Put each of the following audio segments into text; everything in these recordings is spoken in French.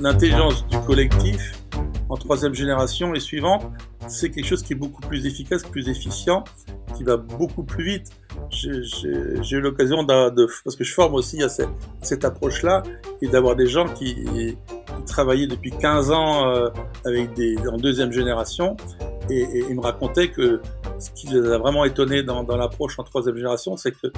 l'intelligence du collectif en troisième génération et suivante, c'est quelque chose qui est beaucoup plus efficace, plus efficient, qui va beaucoup plus vite. J'ai eu l'occasion de, parce que je forme aussi à cette, approche-là, et d'avoir des gens qui, qui, travaillaient depuis 15 ans euh, avec des, en deuxième génération, et, et ils me racontaient que ce qui les a vraiment étonnés dans, l'approche en troisième génération, c'est que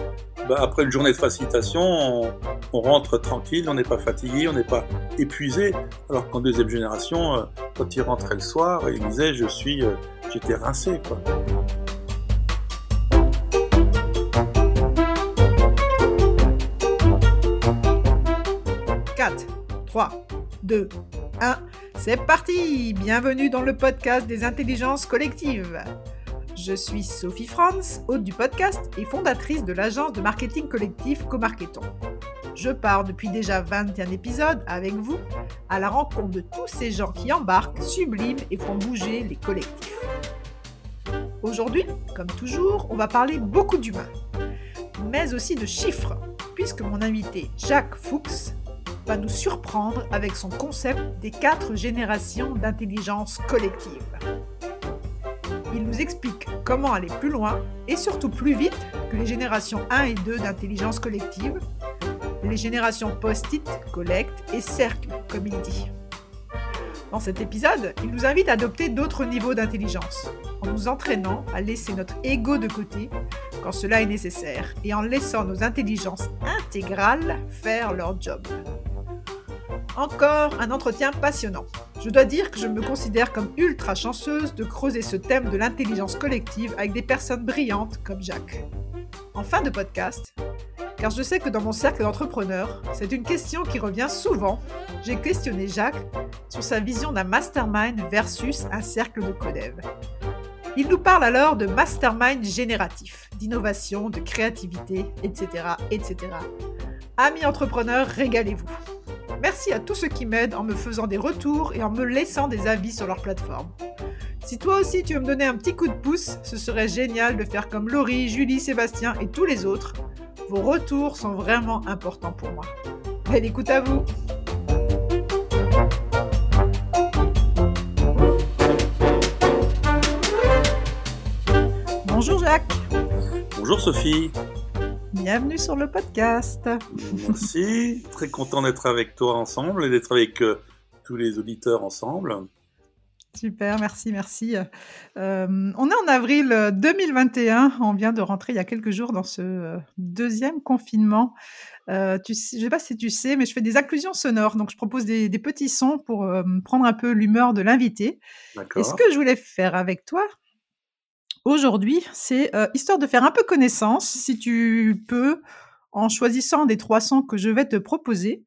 bah, après une journée de facilitation, on, rentre tranquille, on n'est pas fatigué, on n'est pas épuisé, alors qu'en deuxième génération, euh, quand ils rentraient le soir, ils disaient je suis, euh, j'étais rincé quoi. Quatre, 3, 2, 1, c'est parti Bienvenue dans le podcast des intelligences collectives. Je suis Sophie Franz, hôte du podcast et fondatrice de l'agence de marketing collectif Comarketon. Je pars depuis déjà 21 épisodes avec vous à la rencontre de tous ces gens qui embarquent, subliment et font bouger les collectifs. Aujourd'hui, comme toujours, on va parler beaucoup d'humains, mais aussi de chiffres, puisque mon invité Jacques Fuchs va nous surprendre avec son concept des quatre générations d'intelligence collective. Il nous explique comment aller plus loin et surtout plus vite que les générations 1 et 2 d'intelligence collective, les générations post-it, collecte et cercle, comme il dit. Dans cet épisode, il nous invite à adopter d'autres niveaux d'intelligence, en nous entraînant à laisser notre ego de côté quand cela est nécessaire et en laissant nos intelligences intégrales faire leur job. Encore un entretien passionnant. Je dois dire que je me considère comme ultra chanceuse de creuser ce thème de l'intelligence collective avec des personnes brillantes comme Jacques. En fin de podcast, car je sais que dans mon cercle d'entrepreneurs, c'est une question qui revient souvent, j'ai questionné Jacques sur sa vision d'un mastermind versus un cercle de codev. Il nous parle alors de mastermind génératif, d'innovation, de créativité, etc., etc. Amis entrepreneurs, régalez-vous. Merci à tous ceux qui m'aident en me faisant des retours et en me laissant des avis sur leur plateforme. Si toi aussi tu veux me donner un petit coup de pouce, ce serait génial de faire comme Laurie, Julie, Sébastien et tous les autres. Vos retours sont vraiment importants pour moi. Belle écoute à vous Bonjour Jacques Bonjour Sophie Bienvenue sur le podcast. Merci, très content d'être avec toi ensemble et d'être avec euh, tous les auditeurs ensemble. Super, merci, merci. Euh, on est en avril 2021, on vient de rentrer il y a quelques jours dans ce euh, deuxième confinement. Euh, tu, je ne sais pas si tu sais, mais je fais des inclusions sonores, donc je propose des, des petits sons pour euh, prendre un peu l'humeur de l'invité. Et ce que je voulais faire avec toi, aujourd'hui, c'est euh, histoire de faire un peu connaissance, si tu peux, en choisissant des trois sons que je vais te proposer,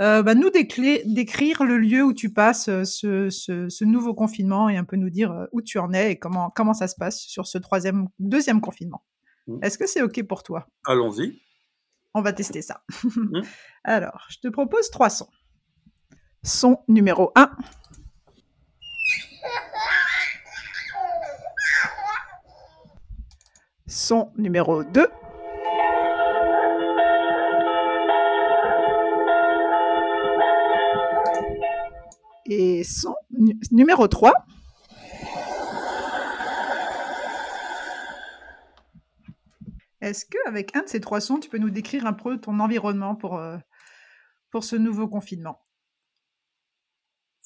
euh, bah, nous décrire le lieu où tu passes euh, ce, ce, ce, nouveau confinement et un peu nous dire où tu en es et comment, comment ça se passe sur ce troisième, deuxième confinement. Mmh. Est-ce que c'est OK pour toi? Allons-y. On va tester ça. Mmh. Alors, je te propose trois sons. Son numéro 1. Son numéro 2. Et son numéro 3. Est-ce qu'avec un de ces trois sons, tu peux nous décrire un peu ton environnement pour, euh, pour ce nouveau confinement?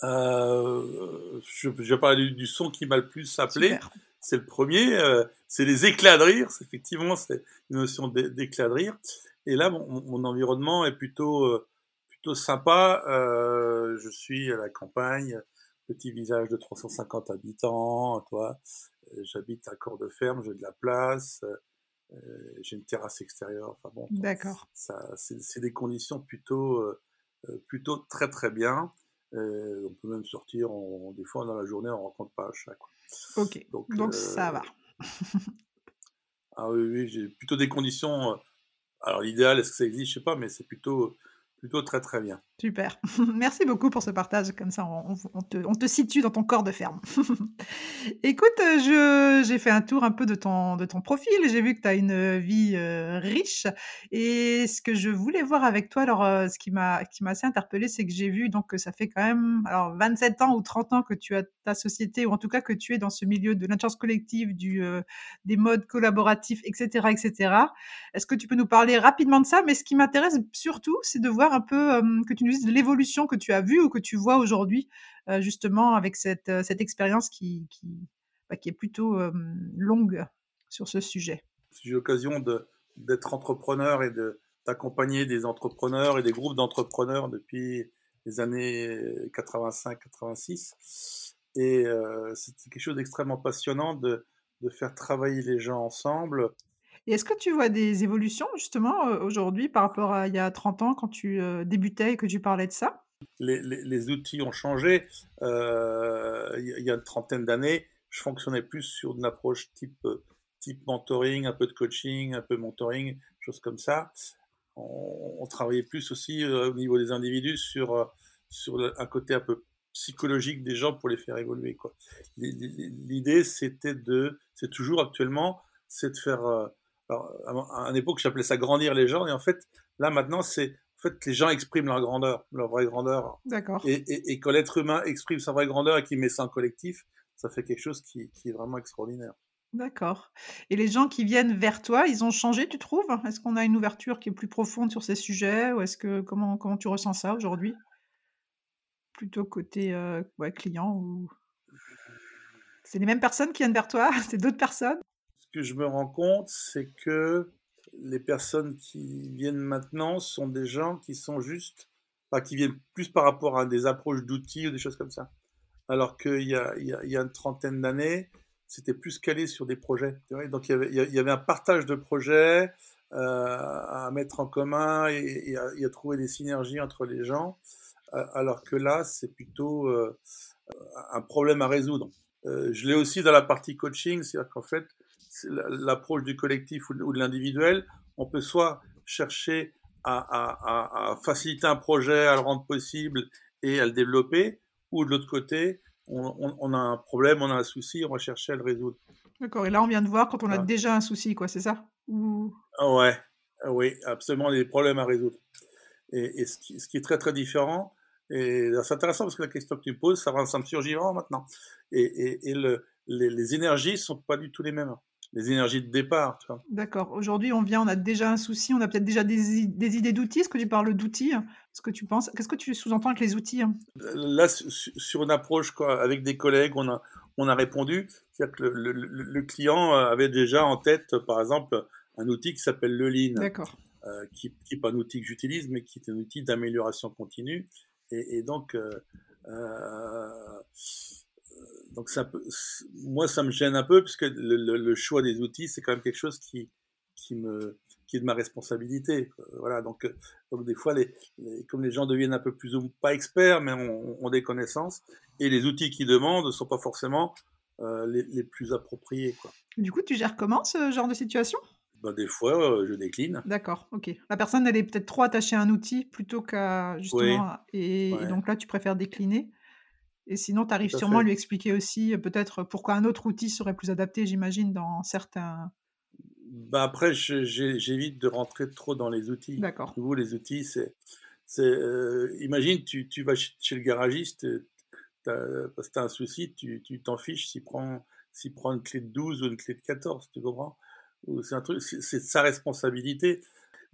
Euh, je, je vais parler du, du, son qui m'a le plus appelé. C'est le premier, euh, c'est les éclats de rire. Effectivement, c'est une notion d'éclat de rire. Et là, mon, mon environnement est plutôt, euh, plutôt sympa. Euh, je suis à la campagne, petit village de 350 habitants, toi. J'habite à Corps de Ferme, j'ai de la place, euh, j'ai une terrasse extérieure. Enfin bon, d'accord. Ça, c'est des conditions plutôt, euh, plutôt très très bien. on peut même sortir, on, des fois dans la journée, on rencontre pas un chat. Quoi. Ok, donc, donc euh, ça va. ah oui, oui j'ai plutôt des conditions. Alors l'idéal, est-ce que ça existe? Je sais pas, mais c'est plutôt plutôt très très bien. Super. Merci beaucoup pour ce partage. Comme ça, on, te, situe dans ton corps de ferme. Écoute, je, j'ai fait un tour un peu de ton, profil. J'ai vu que tu as une vie euh, riche. Et ce que je voulais voir avec toi, alors, euh, ce qui m'a, assez interpellé, c'est que j'ai vu donc, que ça fait quand même alors, 27 ans ou 30 ans que tu as ta société, ou en tout cas que tu es dans ce milieu de l'intelligence collective, du, euh, des modes collaboratifs, etc., etc. Est-ce que tu peux nous parler rapidement de ça? Mais ce qui m'intéresse surtout, c'est de voir un peu que tu l'évolution que tu as vue ou que tu vois aujourd'hui, justement, avec cette, cette expérience qui, qui, bah, est plutôt longue sur ce sujet? J'ai l'occasion d'être entrepreneur et d'accompagner des entrepreneurs et des groupes d'entrepreneurs depuis les années 85-86. Et euh, c'est quelque chose d'extrêmement passionnant de, de faire travailler les gens ensemble est-ce que tu vois des évolutions justement aujourd'hui par rapport à il y a 30 ans quand tu débutais et que tu parlais de ça? Les, les, outils ont changé. il y a une trentaine d'années, je fonctionnais plus sur une approche type, type mentoring, un peu de coaching, un peu mentoring, choses comme ça. On, travaillait plus aussi au niveau des individus sur, sur un côté un peu psychologique des gens pour les faire évoluer. L'idée, c'était de, c'est toujours actuellement, c'est de faire alors, à une époque, j'appelais ça grandir les gens, et en fait, là maintenant, c'est en fait que les gens expriment leur grandeur, leur vraie grandeur. D'accord. Et, et, et, quand l'être humain exprime sa vraie grandeur et qu'il met ça en collectif, ça fait quelque chose qui, qui est vraiment extraordinaire. D'accord. Et les gens qui viennent vers toi, ils ont changé, tu trouves? Est-ce qu'on a une ouverture qui est plus profonde sur ces sujets ou est-ce que comment comment tu ressens ça aujourd'hui? Plutôt côté euh, ouais, client ou? C'est les mêmes personnes qui viennent vers toi C'est d'autres personnes? Que je me rends compte, c'est que les personnes qui viennent maintenant sont des gens qui sont juste, enfin, qui viennent plus par rapport à des approches d'outils ou des choses comme ça. Alors qu'il y y, y a une trentaine d'années, c'était plus calé sur des projets. Donc il y, avait, il y avait un partage de projets euh, à mettre en commun et, à, trouver des synergies entre les gens. Alors que là, c'est plutôt euh, un problème à résoudre. Euh, je l'ai aussi dans la partie coaching, c'est-à-dire qu'en fait, l'approche du collectif ou de l'individuel, on peut soit chercher à, faciliter un projet, à le rendre possible et à le développer, ou de l'autre côté, on, a un problème, on a un souci, on va chercher à le résoudre. D'accord, et là on vient de voir quand on a déjà un souci, quoi, c'est ça? Ou... Ah ouais, ah oui, absolument, des problèmes à résoudre. Et, ce, qui, est très très différent, et c'est intéressant parce que la question que tu poses, ça, ça me surgit maintenant. Et, le, les, les énergies ne sont pas du tout les mêmes les énergies de départ. D'accord. Aujourd'hui, on vient, on a déjà un souci, on a peut-être déjà des, des idées d'outils. Est-ce que tu parles d'outils? Ce que tu penses Qu'est-ce que tu sous-entends avec les outils? Là, sur une approche quoi, avec des collègues, on a, on a répondu. C'est-à-dire que le, le, client avait déjà en tête, par exemple, un outil qui s'appelle le Lean. D'accord. Euh, qui n'est pas un outil que j'utilise, mais qui est un outil d'amélioration continue. Et, et donc, euh, euh, donc ça moi ça me gêne un peu puisque le, le, choix des outils c'est quand même quelque chose qui qui me qui est de ma responsabilité voilà donc donc des fois les, comme les gens deviennent un peu plus ou pas experts mais ont, ont des connaissances et les outils qu'ils demandent ne sont pas forcément euh, les, les, plus appropriés quoi. Du coup tu gères comment ce genre de situation? Ben, des fois, euh, je décline. D'accord, ok. La personne, elle est peut-être trop attachée à un outil plutôt qu'à justement. Et, et, donc là, tu préfères décliner? Et sinon, tu arrives sûrement à lui expliquer aussi peut-être pourquoi un autre outil serait plus adapté, j'imagine, dans certains. Bah après, j'évite de rentrer trop dans les outils. D'accord. Vous, les outils, c'est. Euh, imagine, tu, tu, vas chez le garagiste, parce que tu as un souci, tu t'en fiches s'il prend, prend une clé de 12 ou une clé de 14, tu comprends? C'est un truc, c'est sa responsabilité.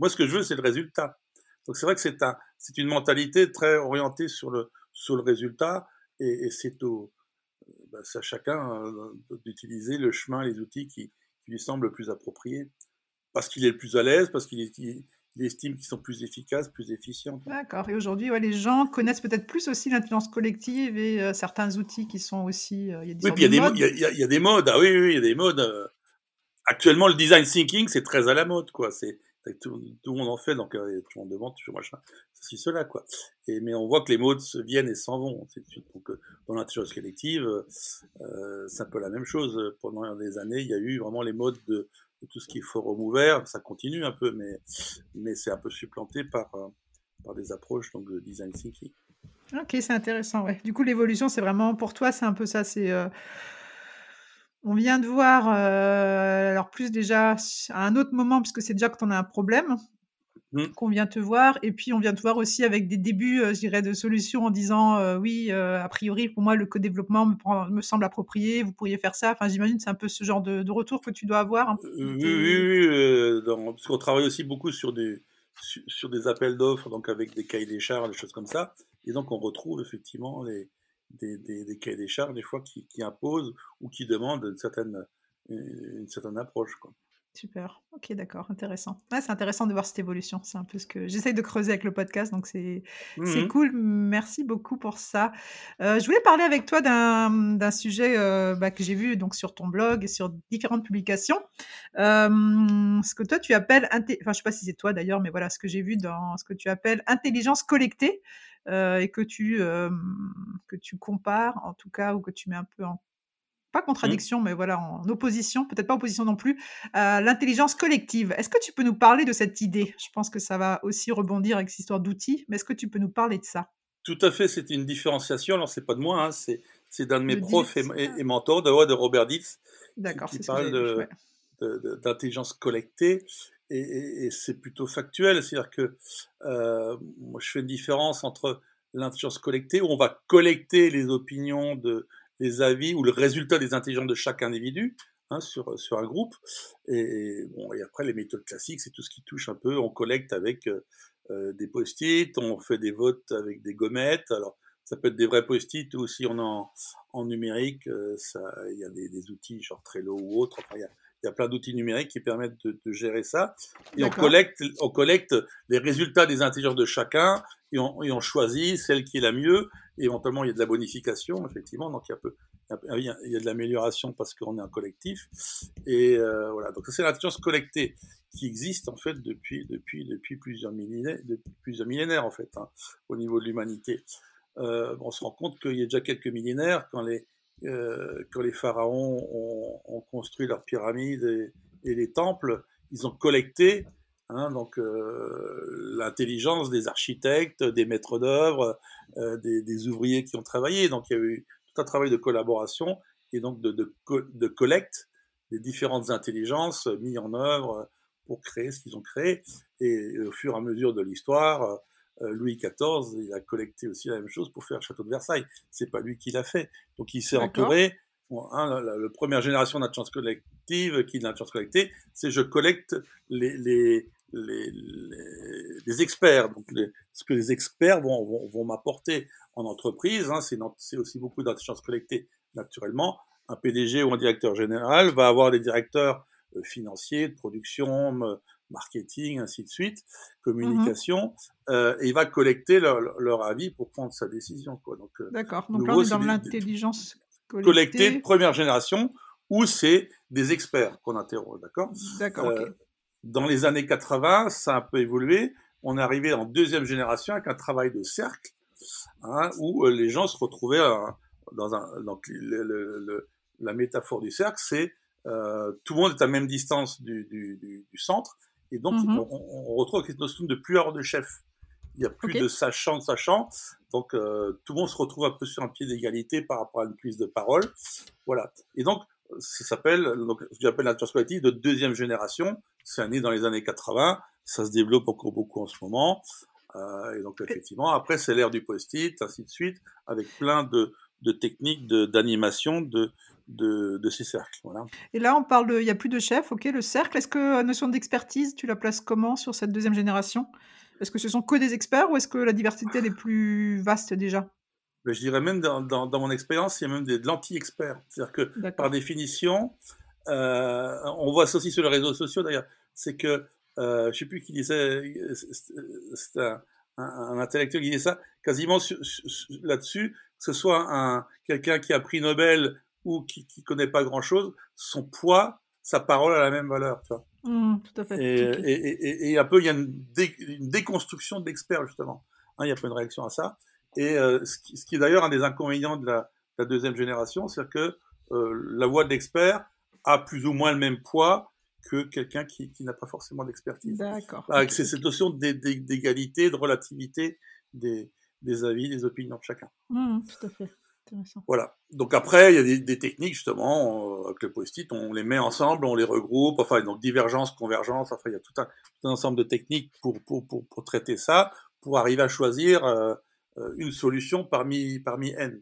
Moi, ce que je veux, c'est le résultat. Donc c'est vrai que c'est un, une mentalité très orientée sur le, sur le résultat et, c'est au, bah, à chacun euh, d'utiliser le chemin, les outils qui, lui semblent le plus appropriés. Parce qu'il est le plus à l'aise, parce qu'il estime qu'ils sont plus efficaces, plus efficients. D'accord. Et aujourd'hui, ouais, les gens connaissent peut-être plus aussi l'intelligence collective et euh, certains outils qui sont aussi. Euh, il y a des oui, puis il y, y, a des modes. Ah oui, oui, il y a des modes. Actuellement, le design thinking, c'est très à la mode, quoi. C'est tout, le monde en fait, donc tout le monde demande toujours machin ceci, cela, quoi. Et, mais on voit que les mots se viennent et s'en vont, Donc, euh, dans l'intelligence collective, euh, c'est un peu la même chose. Pendant des années, il y a eu vraiment les modes de, tout ce qui est forum ouvert. Ça continue un peu, mais, mais c'est un peu supplanté par, euh, par des approches donc, de design thinking. Ok, c'est intéressant. Ouais. Du coup, l'évolution, c'est vraiment pour toi, c'est un peu ça. C'est on vient de voir, alors plus déjà à un autre moment, puisque c'est déjà quand on a un problème, Mmh. qu'on vient te voir. Et puis, on vient te voir aussi avec des débuts, euh, je dirais, de solutions en disant euh, oui, euh, a priori, pour moi, le co-développement me, me, semble approprié, vous pourriez faire ça. Enfin, j'imagine c'est un peu ce genre de, retour que tu dois avoir. oui, oui, oui parce qu'on travaille aussi beaucoup sur des, sur, des appels d'offres, donc avec des cahiers des charges, des choses comme ça. Et donc, on retrouve effectivement les, des, des, cahiers des charges, des fois, qui, qui imposent ou qui demandent une certaine, une certaine approche. Quoi. Super. Ok, d'accord. Intéressant. c'est intéressant de voir cette évolution. C'est un peu ce que j'essaye de creuser avec le podcast, donc c'est mmh cool. Merci beaucoup pour ça. Euh, je voulais parler avec toi d'un sujet euh, bah, que j'ai vu donc sur ton blog et sur différentes publications. ce que toi tu appelles, enfin je sais pas si c'est toi d'ailleurs, mais voilà ce que j'ai vu dans ce que tu appelles intelligence collectée et que tu que tu compares en tout cas ou que tu mets un peu en pas mmh. contradiction, mais voilà, en opposition, peut-être pas opposition non plus, à l'intelligence collective. Est-ce que tu peux nous parler de cette idée? Je pense que ça va aussi rebondir avec cette histoire d'outils, mais est-ce que tu peux nous parler de ça? Tout à fait, c'est une différenciation. Alors, c'est pas de moi, hein, c'est, d'un de mes profs et, mentors, de, de Robert Dills, D'accord, qui, parle d'intelligence collectée. Et, c'est plutôt factuel, c'est-à-dire que euh, moi, je fais une différence entre l'intelligence collectée, où on va collecter les opinions les avis ou le résultat des intelligences de chaque individu hein, sur, un groupe. Et, bon, et après, les méthodes classiques, c'est tout ce qui touche un peu. On collecte avec euh, euh, des post-it, on fait des votes avec des gommettes. Alors, ça peut être des vrais post-it ou si on est en, en numérique, il y a des, des, outils genre Trello ou autre. Enfin, y a, y a plein d'outils numériques qui permettent de, de gérer ça. Et on collecte, on collecte les résultats des intelligences de chacun et on, et on choisit celle qui est la mieux éventuellement il y a de la bonification, effectivement, donc il y a, peu, il y a, de l'amélioration parce qu'on est un collectif. Et euh, voilà, donc c'est l'intelligence collectée qui existe en fait depuis, depuis, depuis, plusieurs, millénaires, depuis plusieurs millénaires en fait, hein, au niveau de l'humanité. Euh, on se rend compte qu'il y a déjà quelques millénaires, quand les, euh, quand les pharaons ont, construit leurs pyramides et, les temples, ils ont collecté Hein, donc euh, l'intelligence des architectes, des maîtres d'œuvre, euh, des, ouvriers qui ont travaillé. Donc il y a eu tout un travail de collaboration et donc de, collecte des différentes intelligences mises en œuvre pour créer ce qu'ils ont créé. Et au fur et à mesure de l'histoire, euh, Louis XIV, il a collecté aussi la même chose pour faire le château de Versailles. C'est pas lui qui l'a fait. Donc il s'est entouré. Hein, la, première génération d'intelligence collective qui est l'intelligence collectée, c'est je collecte les, les, les, les, experts, donc ce que les experts vont, vont, vont m'apporter en entreprise. Hein, c'est aussi beaucoup d'intelligence collectée naturellement. Un PDG ou un directeur général va avoir des directeurs euh, financiers, de production, marketing, ainsi de suite, communication, mmh euh, et il va collecter leur, leur, avis pour prendre sa décision. Euh, D'accord, donc, là on est dans l'intelligence collectée. collectée de première génération, où c'est des experts qu'on interroge, d'accord? D'accord, euh, dans les années 80, ça a un peu évolué. On est arrivé en deuxième génération avec un travail de cercle, hein, où les gens se retrouvaient dans un. Donc, le, la métaphore du cercle, c'est euh, tout le monde est à même distance du, du, du, du centre, et donc mm-hmm. on, on, retrouve cette notion de plus de chef. Il n'y a plus de sachant, de sachant. Donc euh, tout le monde se retrouve un peu sur un pied d'égalité par rapport à une prise de parole. Voilà. Et donc ça s'appelle, donc, ce que j'appelle l'intelligence collective de deuxième génération. C'est né dans les années 80. Ça se développe encore beaucoup en ce moment. Euh, et donc, effectivement, après, c'est l'ère du post-it, ainsi de suite, avec plein de, de techniques d'animation de, de, de, ces cercles. Voilà. Et là, on parle, il n'y a plus de chef, ok, le cercle. Est-ce que la notion d'expertise, tu la places comment sur cette deuxième génération? Est-ce que ce sont que des experts ou est-ce que la diversité est plus vaste déjà? Je dirais même dans, dans, dans mon expérience, il y a même des, de l'anti-expert. C'est-à-dire que par définition, euh, on voit ça aussi sur les réseaux sociaux d'ailleurs, c'est que, euh, je sais plus qui disait, c'est un, un, intellectuel qui disait ça, quasiment là-dessus, ce soit un, quelqu'un qui a pris Nobel ou qui, qui connaît pas grand-chose, son poids, sa parole a la même valeur. Tu vois. Mmh, tout à fait. Et, et, et, et, un peu, il y a une, une déconstruction de l'expert justement. Hein, il y a pas une réaction à ça. Et euh, ce qui, qui, est d'ailleurs un des inconvénients de la, la deuxième génération, c'est que euh, la voix de l'expert a plus ou moins le même poids que quelqu'un qui, qui n'a pas forcément d'expertise. D'accord. Avec cette notion d'égalité, de relativité des, des, avis, des opinions de chacun. Mmh, tout à fait. Voilà. Donc après, il y a des, des techniques justement euh, avec le post-it, on les met ensemble, on les regroupe. Enfin, donc divergence, convergence. Enfin, il y a tout un, tout un ensemble de techniques pour, pour, pour, pour, traiter ça, pour arriver à choisir euh, euh une solution parmi parmi n.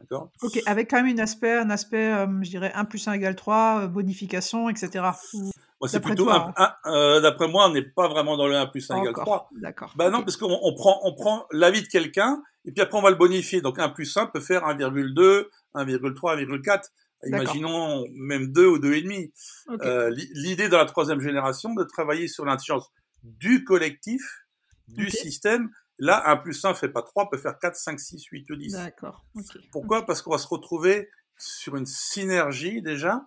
D'accord? Ok, avec quand même un aspect, un aspect, euh, je dirais 1 plus 1 égale 3, bonification, etc. Moi, c'est plutôt hein. euh, d'après moi, on n'est pas vraiment dans le 1 plus 1 égale 3. D'accord. Ben non, parce qu'on on prend, on prend l'avis de quelqu'un, et puis après, on va le bonifier. Donc, 1 plus 1 peut faire 1,2, 1,3, 1,4. Imaginons même 2 ou 2,5. Okay. Euh, L'idée dans la troisième génération de travailler sur l'intelligence du collectif, du okay. système. Là, 1 plus 1 fait pas 3, peut faire 4, 5, 6, 8 ou 10. D'accord. Pourquoi? Parce qu'on va se retrouver sur une synergie déjà,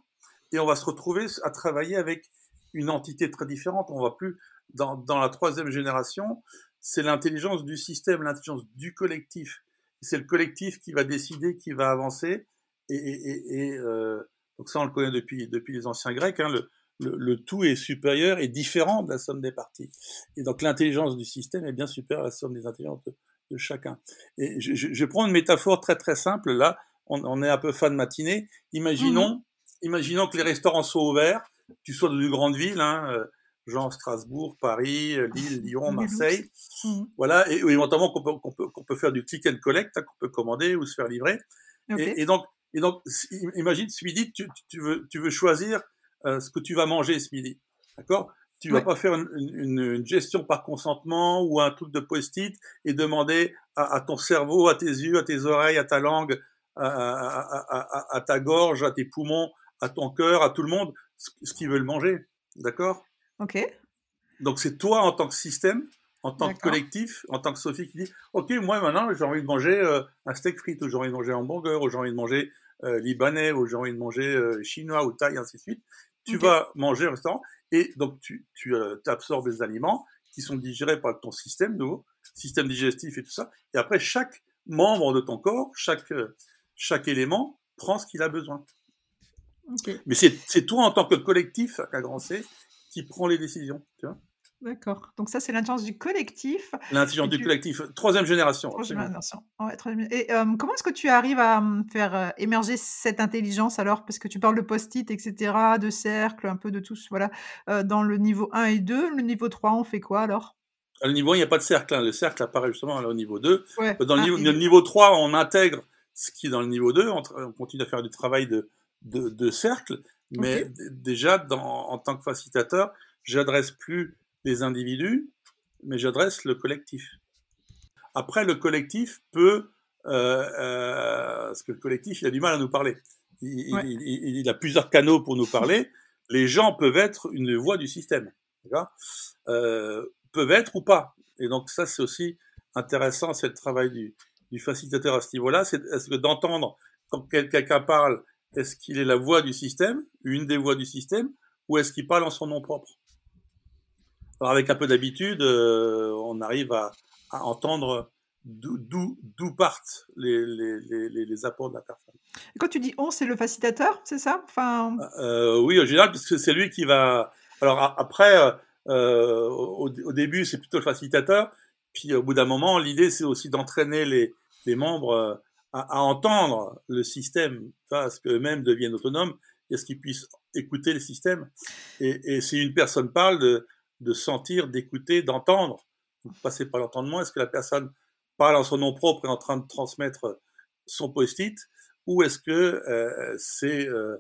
et on va se retrouver à travailler avec une entité très différente. On va plus dans, dans la troisième génération, c'est l'intelligence du système, l'intelligence du collectif. C'est le collectif qui va décider, qui va avancer. Et, et, et euh, donc ça, on le connaît depuis depuis les anciens Grecs. Hein, le, le, le, tout est supérieur et différent de la somme des parties. Et donc l'intelligence du système est bien supérieure à la somme des intelligences de, de chacun. Et je, je, je, prends une métaphore très très simple. Là, on, on est un peu fin de matinée. Imaginons, mmh. imaginons que les restaurants soient ouverts tu sois dans une grande ville, hein, euh, genre Strasbourg, Paris, euh, Lille, Lyon, Marseille, mmh. voilà, et, et éventuellement qu'on peut, faire du click and collect, hein, qu'on peut commander ou se faire livrer. Okay. Et, et, donc, et donc, imagine ce midi, tu, tu, veux, tu veux choisir euh, ce que tu vas manger ce midi, d'accord? Tu vas ouais. pas faire une, une, une, gestion par consentement ou un truc de post-it et demander à, à, ton cerveau, à tes yeux, à tes oreilles, à ta langue, à, à, à ta gorge, à tes poumons, à ton cœur, à tout le monde, ce qu'ils veulent manger. D'accord? Ok. Donc c'est toi en tant que système, en tant que collectif, en tant que Sophie qui dit Ok, moi maintenant j'ai envie de manger euh, un steak frites, ou j'ai envie de manger un hamburger, ou j'ai envie de manger euh, libanais, ou j'ai envie de manger euh, chinois ou thaï, ainsi de suite. Tu okay. vas manger au restaurant et donc tu, tu absorbes des aliments qui sont digérés par ton système nouveau, système digestif et tout ça. Et après, chaque membre de ton corps, chaque, chaque élément prend ce qu'il a besoin. Okay. Mais c'est toi en tant que collectif, à grand C, qui prend les décisions. D'accord. Donc ça, c'est l'intelligence du collectif. L'intelligence du collectif, troisième génération. Troisième génération. Ouais, troisième... Et euh, comment est-ce que tu arrives à faire euh, émerger cette intelligence alors? Parce que tu parles de post-it, etc., de cercle, un peu de tout, voilà. Euh, dans le niveau 1 et 2, le niveau 3, on fait quoi alors? Le niveau 1, il n'y a pas de cercle. Hein. Le cercle apparaît justement là, au niveau 2. Ouais. Dans le, niveau, le niveau 3, on intègre ce qui est dans le niveau 2. On, on continue à faire du travail de, de, de cercle, mais okay. déjà dans, en tant que facilitateur, j'adresse plus les individus, mais j'adresse le collectif. Après, le collectif peut, euh, euh, parce que le collectif, il a du mal à nous parler. Il, ouais. il, il, il a plusieurs canaux pour nous parler. les gens peuvent être une voix du système, euh, peuvent être ou pas. Et donc ça, c'est aussi intéressant, c'est le travail du, du facilitateur à ce niveau-là, c'est que d'entendre quand quelqu'un parle est-ce qu'il est la voix du système, une des voix du système, ou est-ce qu'il parle en son nom propre? Alors avec un peu d'habitude, euh, on arrive à, à entendre d'où partent les, les, les, les, apports de la personne. Et quand tu dis on, c'est le facilitateur, c'est ça? Enfin... Euh, oui, en général, parce que c'est lui qui va... Alors après, euh, au, au, début, c'est plutôt le facilitateur, puis au bout d'un moment, l'idée, c'est aussi d'entraîner les membres à, à entendre le système, à ce qu'eux-mêmes deviennent autonomes, et à ce qu'ils puissent écouter le système. Et, et si une personne parle, de, de sentir, d'écouter, d'entendre, passer par l'entendement, est-ce que la personne parle en son nom propre et en train de transmettre son post-it, ou est-ce que euh, c'est euh,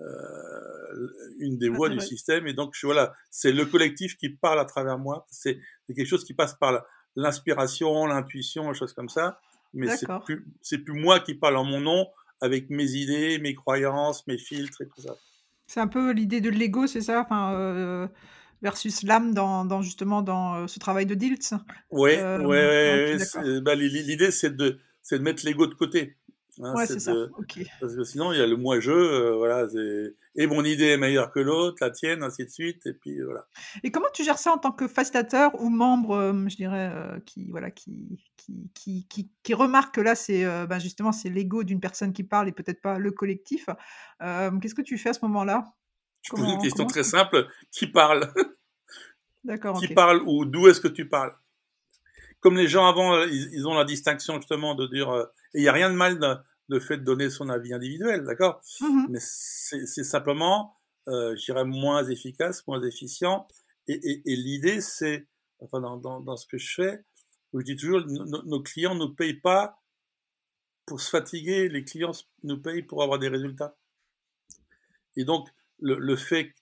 euh, une des voix ah, du système, et donc je, voilà, c'est le collectif qui parle à travers moi, c'est quelque chose qui passe par l'inspiration, l'intuition, des choses comme ça, mais c'est plus, plus moi qui parle en mon nom avec mes idées, mes croyances, mes filtres et tout ça. C'est un peu l'idée de l'ego, c'est ça? Enfin, euh, versus l'âme dans, dans, justement dans euh, ce travail de Diltz. Oui, euh, ouais, ouais, bah, l'idée c'est de, de mettre l'ego de côté. Hein, ouais, c'est ça. Okay. Parce que sinon, il y a le moi-je, euh, voilà, et mon idée est meilleure que l'autre, la tienne, ainsi de suite, et puis voilà. Et comment tu gères ça en tant que facilitateur ou membre, euh, je dirais, euh, qui, voilà, qui, qui, qui, qui, qui remarque que là, c'est ben justement, c'est l'ego d'une personne qui parle et peut-être pas le collectif. Qu'est-ce que tu fais à ce moment-là? Je pose une question très simple. Qui parle? D'accord. Qui parle ou d'où est-ce que tu parles? Comme les gens avant, ils, ont la distinction justement de dire, et il n'y a rien de mal de, de, fait de donner son avis individuel, d'accord? Mmh Mais c'est simplement, euh, je dirais, moins efficace, moins efficient. Et, et, l'idée, c'est, enfin, dans, dans, dans, ce que je fais, je dis toujours, nos clients ne payent pas pour se fatiguer, les clients nous payent pour avoir des résultats. Et donc, le, le fait,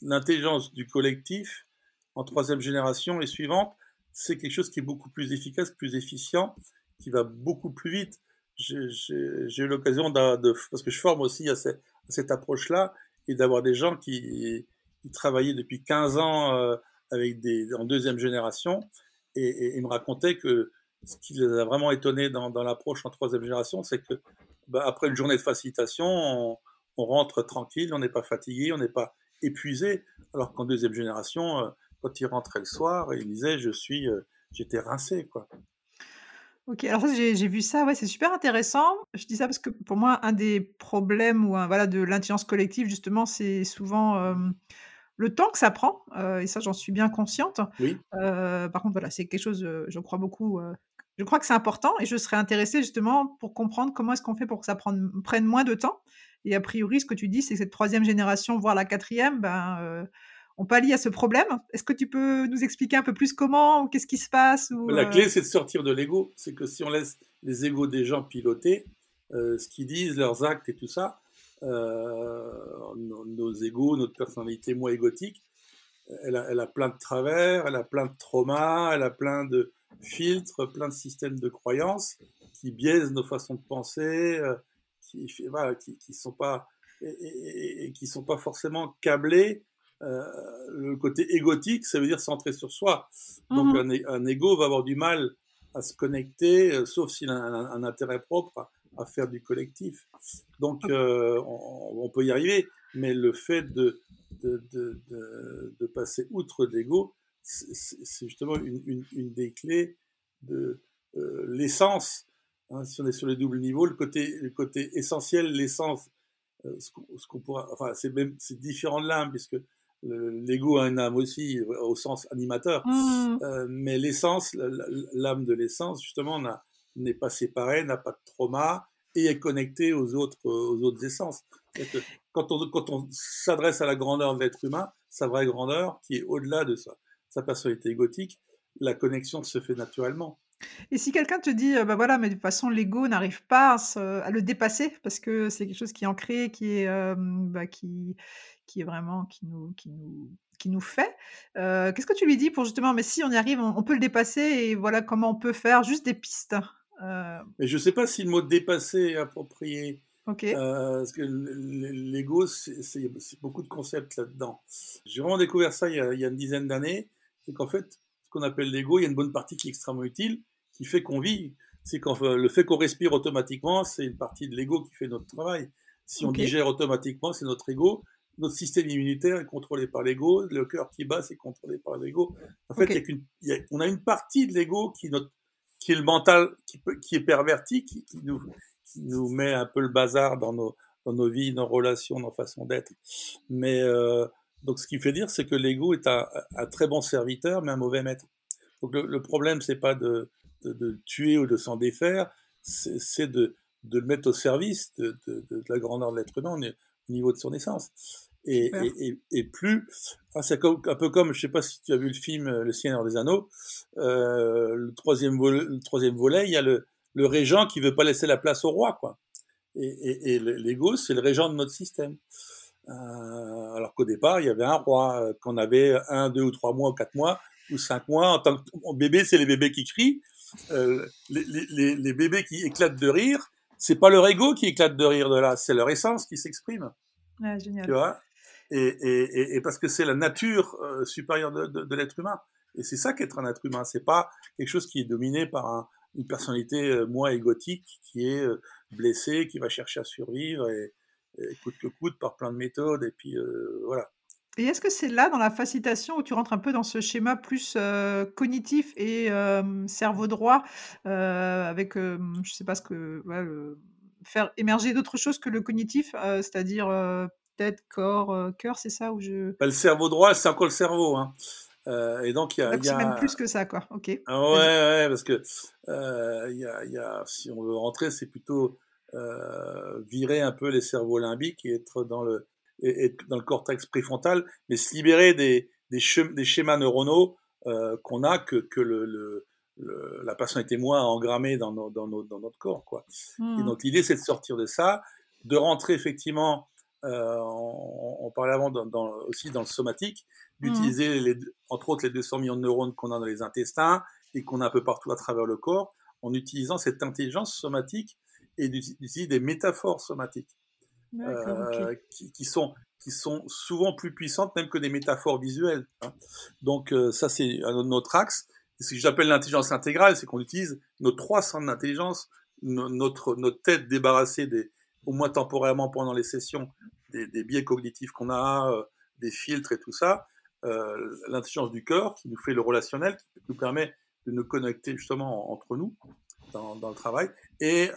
l'intelligence du collectif en troisième génération et suivante, c'est quelque chose qui est beaucoup plus efficace, plus efficient, qui va beaucoup plus vite. J'ai eu l'occasion de, parce que je forme aussi à, cette, cette approche-là, et d'avoir des gens qui, travaillaient depuis 15 ans euh, avec des, en deuxième génération, et, et, me racontaient que ce qui les a vraiment étonnés dans, dans l'approche en troisième génération, c'est que bah, après une journée de facilitation, on, rentre tranquille, on n'est pas fatigué, on n'est pas épuisé, alors qu'en deuxième génération, euh, quand il rentrait le soir, il disait je suis, euh, j'étais rincé quoi. Ok, alors ça j'ai vu ça, ouais, c'est super intéressant. Je dis ça parce que pour moi un des problèmes ou voilà de l'intelligence collective justement, c'est souvent le temps que ça prend et ça j'en suis bien consciente. Oui. par contre voilà, c'est quelque chose, je crois beaucoup. je crois que c'est important et je serais intéressée justement pour comprendre comment est-ce qu'on fait pour que ça prenne, prenne moins de temps. Et a priori, ce que tu dis, c'est que cette troisième génération, voire la quatrième, ben, on pallie à ce problème? Est-ce que tu peux nous expliquer un peu plus comment ou qu'est-ce qui se passe ou, La clé, c'est de sortir de l'ego. C'est que si on laisse les égos des gens piloter, ce qu'ils disent, leurs actes et tout ça, nos, nos, égos, notre personnalité moins égotique, elle a, elle a, plein de travers, elle a plein de traumas, elle a plein de filtres, plein de systèmes de croyances qui biaisent nos façons de penser, qui, voilà, qui, qui sont pas et, et, qui sont pas forcément câblés. Euh, le côté égotique, ça veut dire centré sur soi. Donc mmh un, un ego va avoir du mal à se connecter, euh, sauf s'il a un, intérêt propre à, faire du collectif. Donc euh, on, on, peut y arriver, mais le fait de, de, de, de, de passer outre l'ego, c'est justement une, une, une, des clés de euh, l'essence Hein, si on est sur les doubles niveaux, le côté, le côté essentiel, l'essence, euh, ce qu'on pourra, enfin, c'est même, c'est différent de l'âme, puisque l'ego a une âme aussi au sens animateur, mmh. euh, mais l'essence, l'âme de l'essence, justement, n'est pas séparée, n'a pas de trauma et est connectée aux autres, aux autres essences. Quand on, quand on s'adresse à la grandeur de l'être humain, sa vraie grandeur, qui est au-delà de sa, sa personnalité égotique, la connexion se fait naturellement. Et si quelqu'un te dit, «Bah, voilà, mais de toute façon l'ego n'arrive pas à le dépasser parce que c'est quelque chose qui est ancré, qui est, bah, qui qui est vraiment qui nous qui nous qui nous fait», qu'est-ce que tu lui dis pour justement: «Mais si on y arrive, on peut le dépasser et voilà comment on peut faire?» juste des pistes, Mais je sais pas si le mot «dépasser» est approprié. OK. parce que l'ego, c'est beaucoup de concepts là-dedans. J'ai vraiment découvert ça il y a il y a une dizaine d'années, c'est qu'en fait ce qu'on appelle l'ego, il y a une bonne partie qui est extrêmement utile, qui fait qu'on vit. C'est quand le fait qu'on respire automatiquement, c'est une partie de l'ego qui fait notre travail. Si on digère automatiquement, c'est notre ego. Notre système immunitaire est contrôlé par l'ego. Le cœur qui bat, c'est contrôlé par l'ego. En fait, il y a on a une partie de l'ego qui, qui est le mental, qui, qui est perverti, qui, qui, nous, qui nous met un peu le bazar dans nos, dans nos vies, nos relations, nos façons d'être. Mais euh, donc, ce qui fait dire, c'est que l'ego est un, un, très bon serviteur, mais un mauvais maître. Donc, le, le problème, c'est pas de, de, de, tuer ou de s'en défaire, c'est de, de le mettre au service de, de, de la grandeur de l'être humain au niveau de son essence. Et, et, et, plus, ah, c'est un peu comme, je sais pas si tu as vu le film euh, Le Seigneur des Anneaux, euh, le, troisième volet, le troisième volet, il y a le, le régent qui veut pas laisser la place au roi, quoi. Et, l'ego, c'est le régent de notre système. Euh, alors qu'au départ, il y avait un roi, qu'on avait un, deux ou trois mois, ou quatre mois, ou cinq mois. En tant que bébé, c'est les bébés qui crient. Euh, les, les, les, bébés qui éclatent de rire, c'est pas leur ego qui éclate de rire de là, c'est leur essence qui s'exprime. Ah, génial. Tu vois? Et, et, et, parce que c'est la nature euh, supérieure de, de, de l'être humain. Et c'est ça qu'être un être humain. C'est pas quelque chose qui est dominé par un, une personnalité moins égotique qui est blessée, qui va chercher à survivre et, coûte que coûte par plein de méthodes, et puis euh, voilà. Et est-ce que c'est là, dans la facilitation, où tu rentres un peu dans ce schéma plus euh, cognitif et euh, cerveau droit, euh, avec, je sais pas ce que, ouais, faire émerger d'autres choses que le cognitif, c'est-à-dire tête, corps, cœur, c'est ça où je... Bah, le cerveau droit, c'est encore le cerveau. Hein. et donc, il y a. C'est même plus que ça, quoi. Ok. Ah ouais, ouais, parce que il y a, y a, si on veut rentrer, c'est plutôt virer un peu les cerveaux limbiques et être dans le, et, dans le cortex préfrontal, mais se libérer des, des, des schémas neuronaux qu'on a que, que le, le la personnalité moi a engrammé dans, dans, dans, notre corps. Quoi. Et mmh. donc l'idée, c'est de sortir de ça, de rentrer effectivement, euh, on, parlait avant dans, aussi dans le somatique, d'utiliser mmh. entre autres les 200 millions de neurones qu'on a dans les intestins et qu'on a un peu partout à travers le corps, en utilisant cette intelligence somatique et d'utiliser des métaphores somatiques. Euh, qui, sont, qui sont souvent plus puissantes même que des métaphores visuelles. Hein. Donc euh, ça c'est un autre axe ce que j'appelle l'intelligence intégrale, c'est qu'on utilise nos trois centres d'intelligence, notre, notre tête débarrassée des, au moins temporairement pendant les sessions, des, biais cognitifs qu'on a, euh, des filtres et tout ça, l'intelligence du cœur qui nous fait le relationnel, qui nous permet de nous connecter justement entre nous dans, dans le travail, et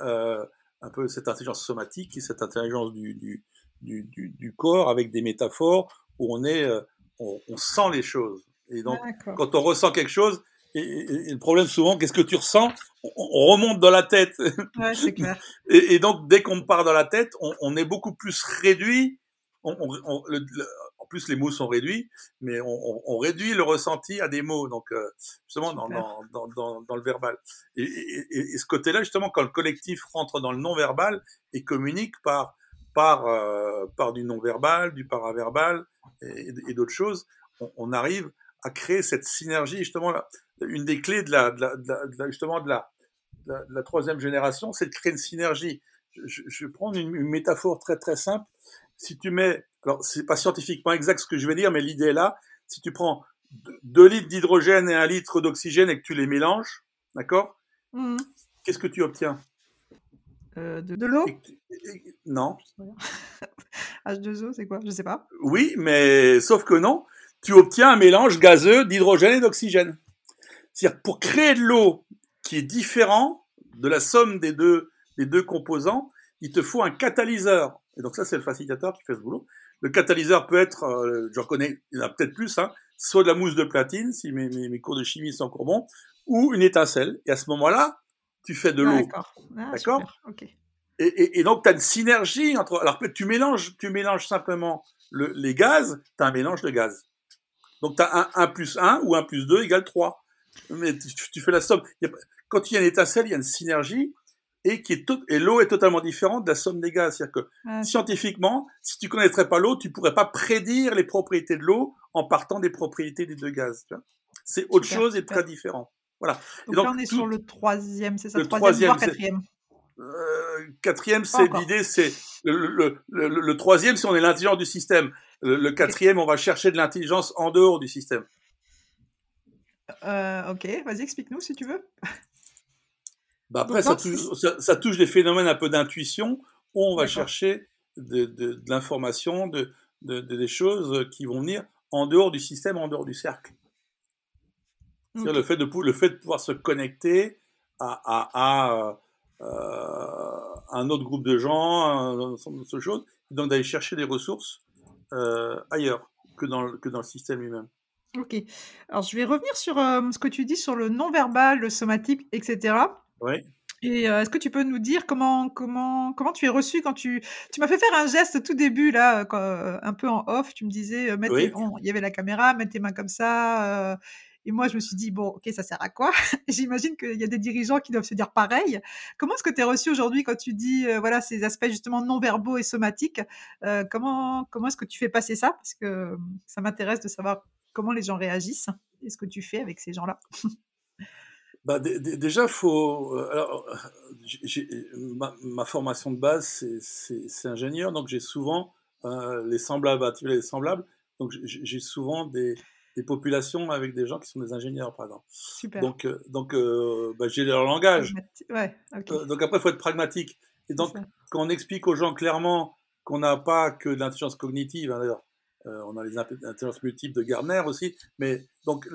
un peu cette intelligence somatique, cette intelligence du, du, du, du, corps avec des métaphores où on est, euh, on, on sent les choses. Et donc, quand on ressent quelque chose, et, le problème souvent, qu'est-ce que tu ressens? On, remonte dans la tête. Ouais, c'est clair. et, et, donc, dès qu'on part dans la tête, on, on est beaucoup plus réduit. On, le, en plus, les mots sont réduits, mais on, réduit le ressenti à des mots. Donc, euh, justement, dans, dans, dans, dans, le verbal. Et, et ce côté-là, justement, quand le collectif rentre dans le non-verbal et communique par par euh, par du non-verbal, du paraverbal et, d'autres choses, on, arrive à créer cette synergie justement là une des clés de la, de la, de la justement de la, la, troisième génération, c'est de créer une synergie. Je, je vais prendre une, métaphore très très simple. Si tu mets, alors c'est pas scientifiquement exact ce que je vais dire, mais l'idée est là. Si tu prends 2 litres d'hydrogène et un litre d'oxygène et que tu les mélanges, d'accord? Mmh. Qu'est-ce que tu obtiens? Euh, De, de l'eau? Non. H2O, c'est quoi? Je sais pas. Oui, mais sauf que non. Tu obtiens un mélange gazeux d'hydrogène et d'oxygène. C'est-à-dire pour créer de l'eau qui est différent de la somme des deux, des deux composants, il te faut un catalyseur. Et donc ça, c'est le facilitateur qui fait ce boulot. Le catalyseur peut être, euh, je reconnais, il y en a peut-être plus, hein, soit de la mousse de platine, si mes, mes, mes, cours de chimie sont encore bons, ou une étincelle. Et à ce moment-là, tu fais de l'eau. D'accord. Ah, D'accord? et, et, et, donc, tu as une synergie entre... Alors, tu mélanges, tu mélanges simplement le, les gaz, tu as un mélange de gaz. Donc, tu as un 1 plus 1 ou 1 plus 2 égale 3 mais tu, fais la somme. quand il y a une étincelle, il y a une synergie et qui est et l'eau est totalement différente de la somme des gaz. C'est-à-dire que scientifiquement, si tu connaîtrais pas l'eau, tu pourrais pas prédire les propriétés de l'eau en partant des propriétés des deux gaz. C'est autre chose et très différent. Voilà. Donc, là, on est sur le troisième, c'est ça, le troisième, troisième quatrième. Euh, quatrième, c'est l'idée, c'est le, le, le, troisième, si on est l'intelligence du système. Le, quatrième, on va chercher de l'intelligence en dehors du système. Euh, ok, vas-y, explique-nous si tu veux. Bah après, ça, touche, ça, touche, des phénomènes un peu d'intuition où on va chercher de, de, de l'information, de, des choses qui vont venir en dehors du système, en dehors du cercle. Le, fait de, le fait de pouvoir se connecter à, à, à euh, un autre groupe de gens, un ensemble de choses, donc d'aller chercher des ressources euh, ailleurs que dans, que dans le système lui-même. OK. Alors je vais revenir sur, ce que tu dis sur le non-verbal, le somatique etc. Oui. et est-ce que tu peux nous dire comment comment comment tu es reçu quand tu tu m'as fait faire un geste tout début là, un peu en off, tu me disais, il y avait la caméra, mets tes mains comme ça, et moi je me suis dit: «Bon, OK, ça sert à quoi?» j'imagine qu'il y a des dirigeants qui doivent se dire pareil. Comment est-ce que tu es reçu aujourd'hui quand tu dis, voilà, ces aspects justement non verbaux et somatiques? comment comment est-ce que tu fais passer ça? Parce que, ça m'intéresse de savoir comment les gens réagissent et ce que tu fais avec ces gens-là bah, déjà, faut. Euh, alors, ma, ma, formation de base, c'est ingénieur, donc j'ai souvent euh, les semblables, attirer les semblables. Donc j'ai souvent des, des, populations avec des gens qui sont des ingénieurs, par exemple. Super. Donc, euh, donc bah, j'ai leur langage. Ouais, donc après, il faut être pragmatique. Et donc, quand on explique aux gens clairement qu'on n'a pas que de l'intelligence cognitive, hein, d'ailleurs, euh, on a les intelligences multiples de Gardner aussi, mais donc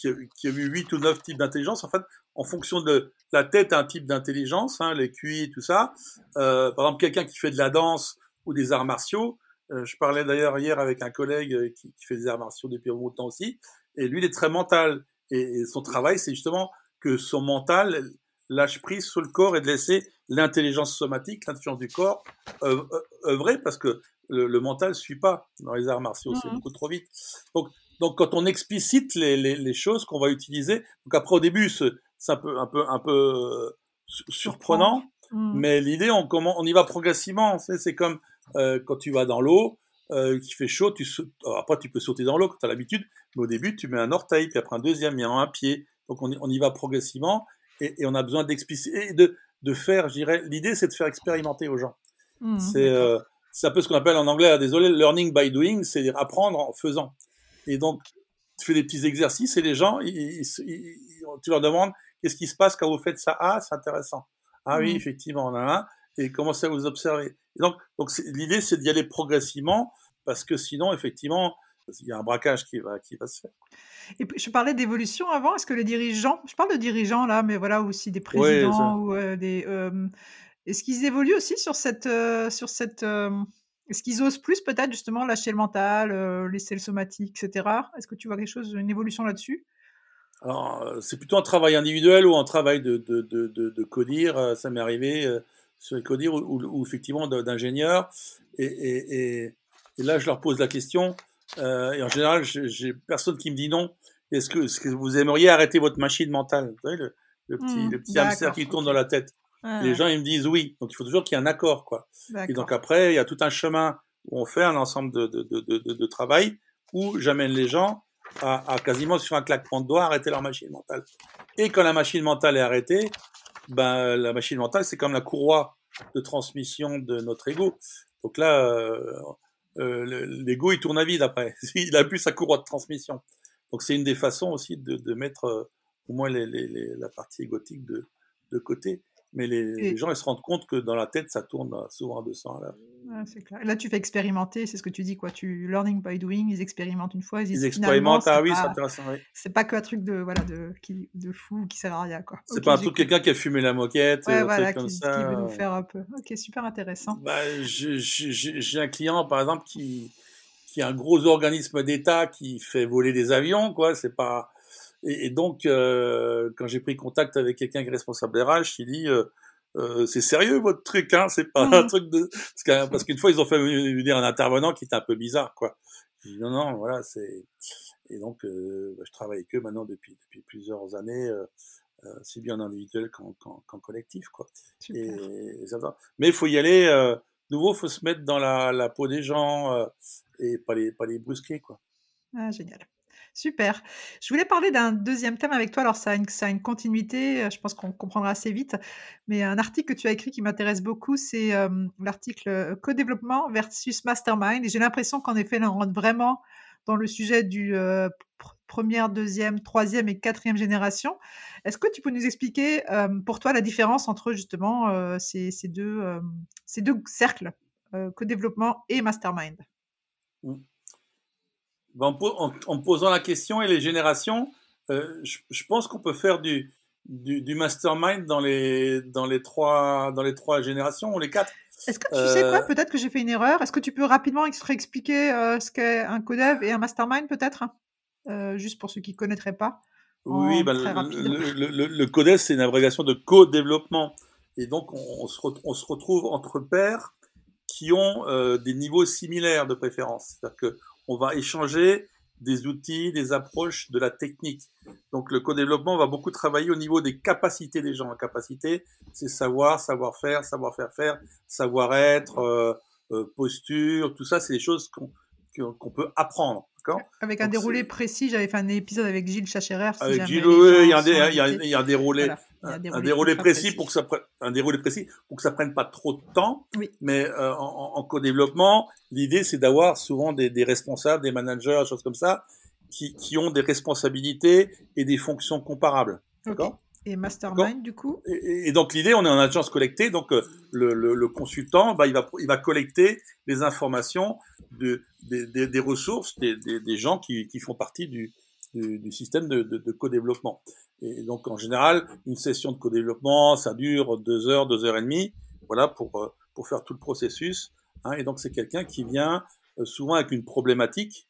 qui, a, qui, a, eu 8 ou 9 types d'intelligence. En fait, en fonction de la tête, un type d'intelligence, hein, les QI, tout ça. Euh, par exemple, quelqu'un qui fait de la danse ou des arts martiaux, Euh, je parlais d'ailleurs hier avec un collègue euh, qui, qui, fait des arts martiaux depuis longtemps aussi, et lui, il est très mental. Et, son travail, c'est justement que son mental lâche prise sur le corps et de laisser l'intelligence somatique, l'intelligence du corps œuvrer, parce que le, le mental suit pas dans les arts martiaux, c'est mmh beaucoup trop vite. Donc, donc quand on explicite les, les, les choses qu'on va utiliser, donc après au début c'est un peu un peu un peu surprenant, mmh. mais l'idée on comment on y va progressivement. C'est comme euh, quand tu vas dans l'eau, euh, qui fait chaud, tu après tu peux sauter dans l'eau quand tu as l'habitude, mais au début tu mets un orteil, puis après un deuxième, il y a un pied. Donc on y, on y va progressivement et, et on a besoin d'expliciter, de, de faire, je dirais, l'idée c'est de faire expérimenter aux gens. Mmh, c'est euh, un peu ce qu'on appelle en anglais, désolé, learning by doing, c'est apprendre en faisant. Et donc, tu fais des petits exercices et les gens, ils, tu leur demandes qu'est-ce qui se passe quand vous faites ça? Ah, c'est intéressant. Ah oui, mmh. effectivement, on a un. Et commencez à vous observer. donc, donc l'idée, c'est d'y aller progressivement parce que sinon, effectivement, il y a un braquage qui va, qui va se faire. Et puis, je parlais d'évolution avant. Est-ce que les dirigeants, je parle de dirigeants là, mais voilà aussi des présidents ou euh, des. Euh, est-ce qu'ils évoluent aussi sur cette, euh, sur cette, est-ce qu'ils osent plus peut-être justement lâcher le mental, euh, laisser le somatique, etc. Est-ce que tu vois quelque chose, une évolution là-dessus? Alors, euh, c'est plutôt un travail individuel ou un travail de, de, de, de, codir. Euh, ça m'est arrivé sur les codir ou, ou, effectivement d'ingénieur. Et, et, et, là, je leur pose la question. et en général, j'ai personne qui me dit non. Est-ce que, est que, vous aimeriez arrêter votre machine mentale? Vous savez, le, le petit, mmh, le petit hamster qui tourne dans la tête les gens, ils me disent oui. Donc, il faut toujours qu'il y ait un accord, quoi. Et donc, après, il y a tout un chemin où on fait un ensemble de, de, de, de, de travail où j'amène les gens à, à, quasiment sur un claquement de doigts arrêter leur machine mentale. Et quand la machine mentale est arrêtée, ben, la machine mentale, c'est comme la courroie de transmission de notre ego. Donc là, euh, euh, l'ego, il tourne à vide après. Il a plus sa courroie de transmission. Donc c'est une des façons aussi de, de mettre euh, au moins les, les, les, la partie égotique de, de côté. Mais les, gens, ils se rendent compte que dans la tête, ça tourne souvent à 200 à l'heure. c'est clair. Là, tu fais expérimenter, c'est ce que tu dis, quoi. Tu learning by doing, ils expérimentent une fois, ils, ils expérimentent. Ah oui, c'est intéressant. Oui. C'est pas qu'un truc de voilà de qui, de fou qui sert à rien, quoi. C'est pas un truc quelqu'un qui a fumé la moquette, ouais, voilà, comme qui, ça. Qui veut nous faire un peu. Ok, super intéressant. Bah, j'ai un client, par exemple, qui qui a un gros organisme d'État qui fait voler des avions, quoi. C'est pas et, donc, euh, quand j'ai pris contact avec quelqu'un qui est responsable RH, il dit euh, euh, c'est sérieux votre truc, hein C'est pas un mmh. truc de parce qu'une fois ils ont fait venir un intervenant qui était un peu bizarre, quoi. Dis, non, non, voilà, c'est et donc euh, bah, je travaille avec eux maintenant depuis depuis plusieurs années, euh, euh si bien en individuel qu'en collectif, quoi. Et, et ça va. Mais il faut y aller. Euh, nouveau, faut se mettre dans la, la peau des gens et pas les pas les brusquer, quoi. Ah, génial. Super. Je voulais parler d'un deuxième thème avec toi. Alors, ça a une, ça a une continuité, euh, je pense qu'on comprendra assez vite. Mais un article que tu as écrit qui m'intéresse beaucoup, c'est l'article euh, Co-développement versus Mastermind. Et j'ai l'impression qu'en effet, là, on rentre vraiment dans le sujet du euh, première, deuxième, troisième et quatrième génération. Est-ce que tu peux nous expliquer pour toi la différence entre justement ces, ces, deux, ces deux cercles, co-développement et mastermind? Ben, en, en, posant la question et les générations, euh, je, je, pense qu'on peut faire du, du, du, mastermind dans les, dans, les trois, dans les trois générations ou les quatre. Est-ce que tu sais quoi? Euh, Peut-être que j'ai fait une erreur. Est-ce que tu peux rapidement expliquer euh, ce qu'est un codev et un mastermind, peut-être? Euh, Juste pour ceux qui ne connaîtraient pas. Oui, ben, le, le, le, le, codev, c'est une abréviation de co-développement. Et donc, on, on, se on, se retrouve entre pairs qui ont des niveaux similaires de préférence. C'est-à-dire on va échanger des outils, des approches, de la technique. Donc le co-développement va beaucoup travailler au niveau des capacités des gens. La capacité, c'est savoir, savoir-faire, savoir-faire faire, savoir-être, euh, euh, posture, tout ça, c'est des choses qu'on qu'on peut apprendre. Avec un déroulé précis, j'avais fait un épisode avec Gilles Chacherer. avec Gilles, oui, il y, a un, déroulé, un, déroulé, précis, pour que ça prenne, un déroulé précis pour que ça prenne pas trop de temps. Oui. Mais euh, en, en co-développement, l'idée c'est d'avoir souvent des, des, responsables, des managers, des choses comme ça, qui, qui, ont des responsabilités et des fonctions comparables. D'accord? Et mastermind du coup? Et, donc l'idée, on est en agence collectée, donc euh, le, le, le, consultant, bah, il, va, il va collecter les informations de, des, des, des ressources des, des, gens qui, qui font partie du, du, du système de, de, de co-développement. Et donc en général, une session de co-développement, ça dure deux heures, deux heures et demie, voilà, pour, euh, pour faire tout le processus. Hein, et donc c'est quelqu'un qui vient souvent avec une problématique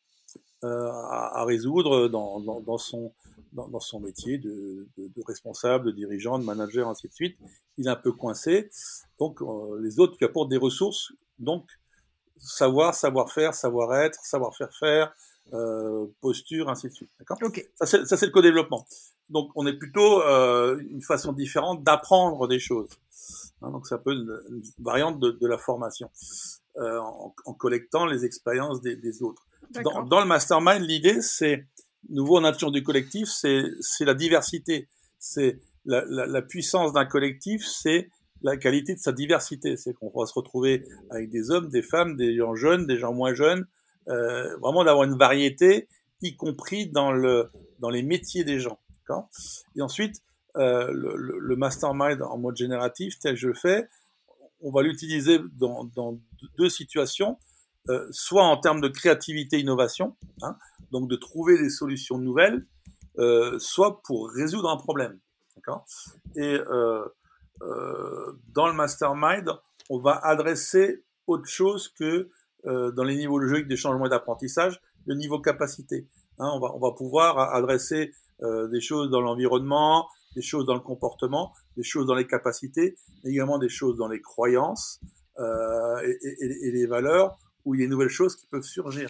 à, résoudre dans, dans, son, dans, son métier de, de, responsable, de dirigeant, de manager, ainsi de suite. Il est un peu coincé. Donc, les autres qui apportent des ressources, donc savoir, savoir-faire, savoir-être, savoir-faire faire, euh, posture, ainsi de suite. D'accord? Ça, c'est le co-développement. Donc, on est plutôt euh, une façon différente d'apprendre des choses. Hein, donc, c'est un peu une, variante de, de, la formation, euh, en, en, collectant les expériences des, des autres. Dans, dans, le mastermind, l'idée, c'est, nouveau en nature du collectif, c'est la diversité. C'est la, la, la puissance d'un collectif, c'est la qualité de sa diversité. C'est qu'on va se retrouver avec des hommes, des femmes, des gens jeunes, des gens moins jeunes, euh, vraiment d'avoir une variété, y compris dans, le, dans les métiers des gens. Et ensuite, euh, le, le, mastermind en mode génératif, tel que je le fais, on va l'utiliser dans, dans, deux situations, euh, soit en termes de créativité, innovation, hein, donc de trouver des solutions nouvelles, euh, soit pour résoudre un problème. Et euh, dans le mastermind, on va adresser autre chose que dans les niveaux logiques des changements d'apprentissage, le niveau capacité. Hein, on, va, pouvoir adresser des choses dans l'environnement, des choses dans le comportement, des choses dans les capacités, mais également des choses dans les croyances et, les valeurs, où il y a de nouvelles choses qui peuvent surgir.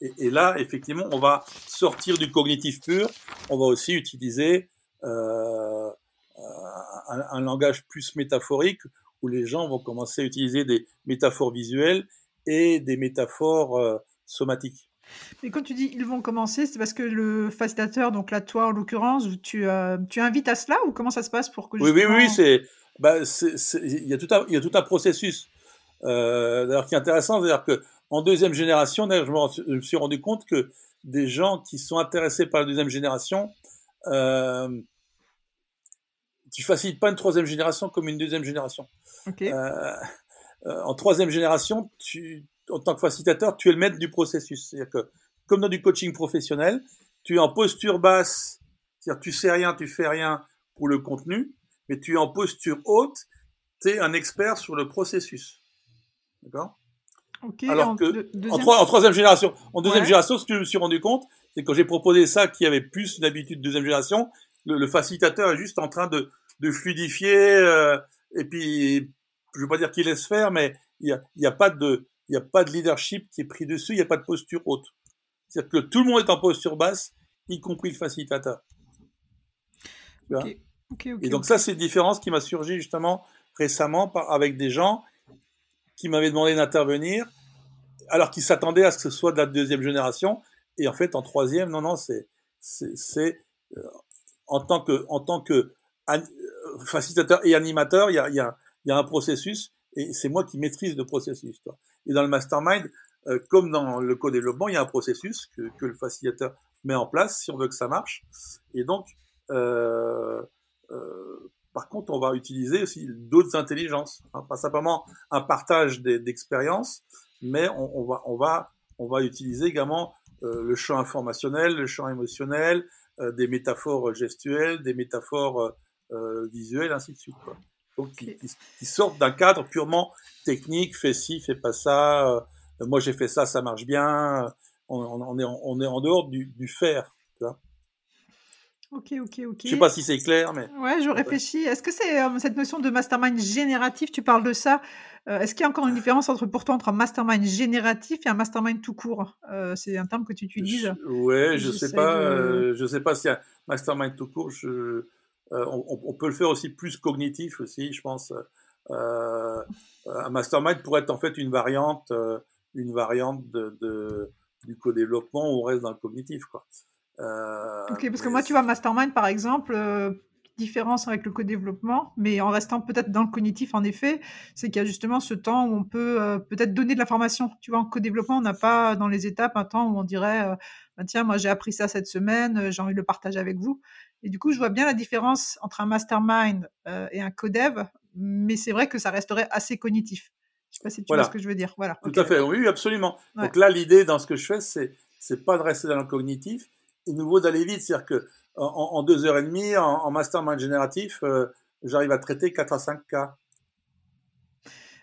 Et, et, là, effectivement, on va sortir du cognitif pur, on va aussi utiliser euh, un, un, langage plus métaphorique où les gens vont commencer à utiliser des métaphores visuelles et des métaphores euh, somatiques. Mais quand tu dis ils vont commencer, c'est parce que le facilitateur, donc là toi en l'occurrence, tu, euh, tu invites à cela ou comment ça se passe pour que Oui, oui, oui, c'est bah, y un il y a tout un processus. Euh, d'ailleurs qui est intéressant, c'est-à-dire que en deuxième génération, je me, je me suis rendu compte que des gens qui sont intéressés par la deuxième génération euh, tu facilites pas une troisième génération comme une deuxième génération. Euh, euh, en troisième génération, tu, en tant que facilitateur, tu es le maître du processus. C'est-à-dire que, comme dans du coaching professionnel, tu es en posture basse, c'est-à-dire tu sais rien, tu fais rien pour le contenu, mais tu es en posture haute, tu es un expert sur le processus. D'accord? Alors que en, troisième génération, en deuxième génération, ce que je me suis rendu compte, c'est que quand j'ai proposé ça, qui avait plus d'habitude deuxième génération, le, facilitateur est juste en train de, de fluidifier, euh, et puis, je veux pas dire qu'il laisse faire, mais il n'y a, y a, pas de, il a pas de leadership qui est pris dessus, il n'y a pas de posture haute. C'est-à-dire que tout le monde est en posture basse, y compris le facilitateur. et donc ça, c'est une différence qui m'a surgi justement récemment par, avec des gens qui m'avaient demandé d'intervenir, alors qu'ils s'attendaient à ce que ce soit de la deuxième génération, et en fait en troisième, non, non, c'est, c'est, euh, en tant que, en tant que facilitateur et animateur, il y a, y, a, y a, un processus et c'est moi qui maîtrise le processus. Et dans le mastermind, euh, comme dans le co-développement, il y a un processus que, que, le facilitateur met en place si on veut que ça marche. Et donc, euh, euh, par contre, on va utiliser aussi d'autres intelligences, hein, pas simplement un partage d'expériences, mais on, va, utiliser également euh, le champ informationnel, le champ émotionnel, euh, des métaphores gestuelles, des métaphores euh, visuels, ainsi de suite. Donc, qui, sortent d'un cadre purement technique, fais ci, fais pas ça, moi j'ai fait ça, ça marche bien. On, est, en dehors du, faire. Ok, ok, ok. Je sais pas si c'est clair, mais. Ouais, je réfléchis. Est-ce que c'est euh, cette notion de mastermind génératif Tu parles de ça. Euh, Est-ce qu'il y a encore une différence entre pour toi entre un mastermind génératif et un mastermind tout court? Euh, C'est un terme que tu utilises. Je, ouais, je sais pas. De... je sais pas si un mastermind tout court. Je, on, on, peut le faire aussi plus cognitif aussi, je pense. Un mastermind pourrait être en fait une variante, une variante de, de du co-développement où on reste dans le cognitif, quoi. Ok, parce que moi, tu vois, mastermind, par exemple, différence avec le co-développement, mais en restant peut-être dans le cognitif, en effet, c'est qu'il y a justement ce temps où on peut euh, peut-être donner de l'information. Tu vois, en co-développement, on n'a pas dans les étapes un temps où on dirait, euh, bah, tiens, moi j'ai appris ça cette semaine, euh, j'ai envie de le partager avec vous. Et du coup, je vois bien la différence entre un mastermind et un co-dev, mais c'est vrai que ça resterait assez cognitif. Je sais pas si tu voilà. vois ce que je veux dire. Voilà. Tout okay. à fait, oui, absolument. Ouais. Donc là, l'idée dans ce que je fais, c'est c'est pas de rester dans le cognitif, et nouveau d'aller vite, c'est-à-dire que en, en, deux heures et demie, en, en mastermind génératif, euh, j'arrive à traiter 4 à 5 cas.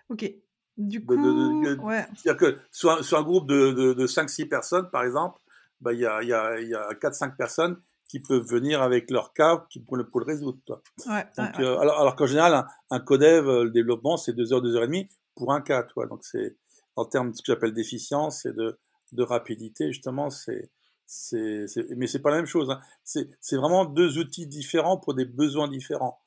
Ok. Du coup, ouais. C'est-à-dire que sur un, sur un groupe de, de, de 5-6 personnes, par exemple, bah, il y a, y a, y a 4-5 personnes qui peuvent venir avec leur cas pour, le, pour le résoudre. Toi. Ouais, Donc, ouais, euh, alors, alors qu'en général, un, un codev, euh, le développement, c'est 2 heures, 2 heures et demie pour un cas. Toi. Donc, c'est en termes de ce que j'appelle d'efficience et de, de rapidité, justement, c'est. C'est mais c'est pas la même chose. Hein. C'est vraiment deux outils différents pour des besoins différents.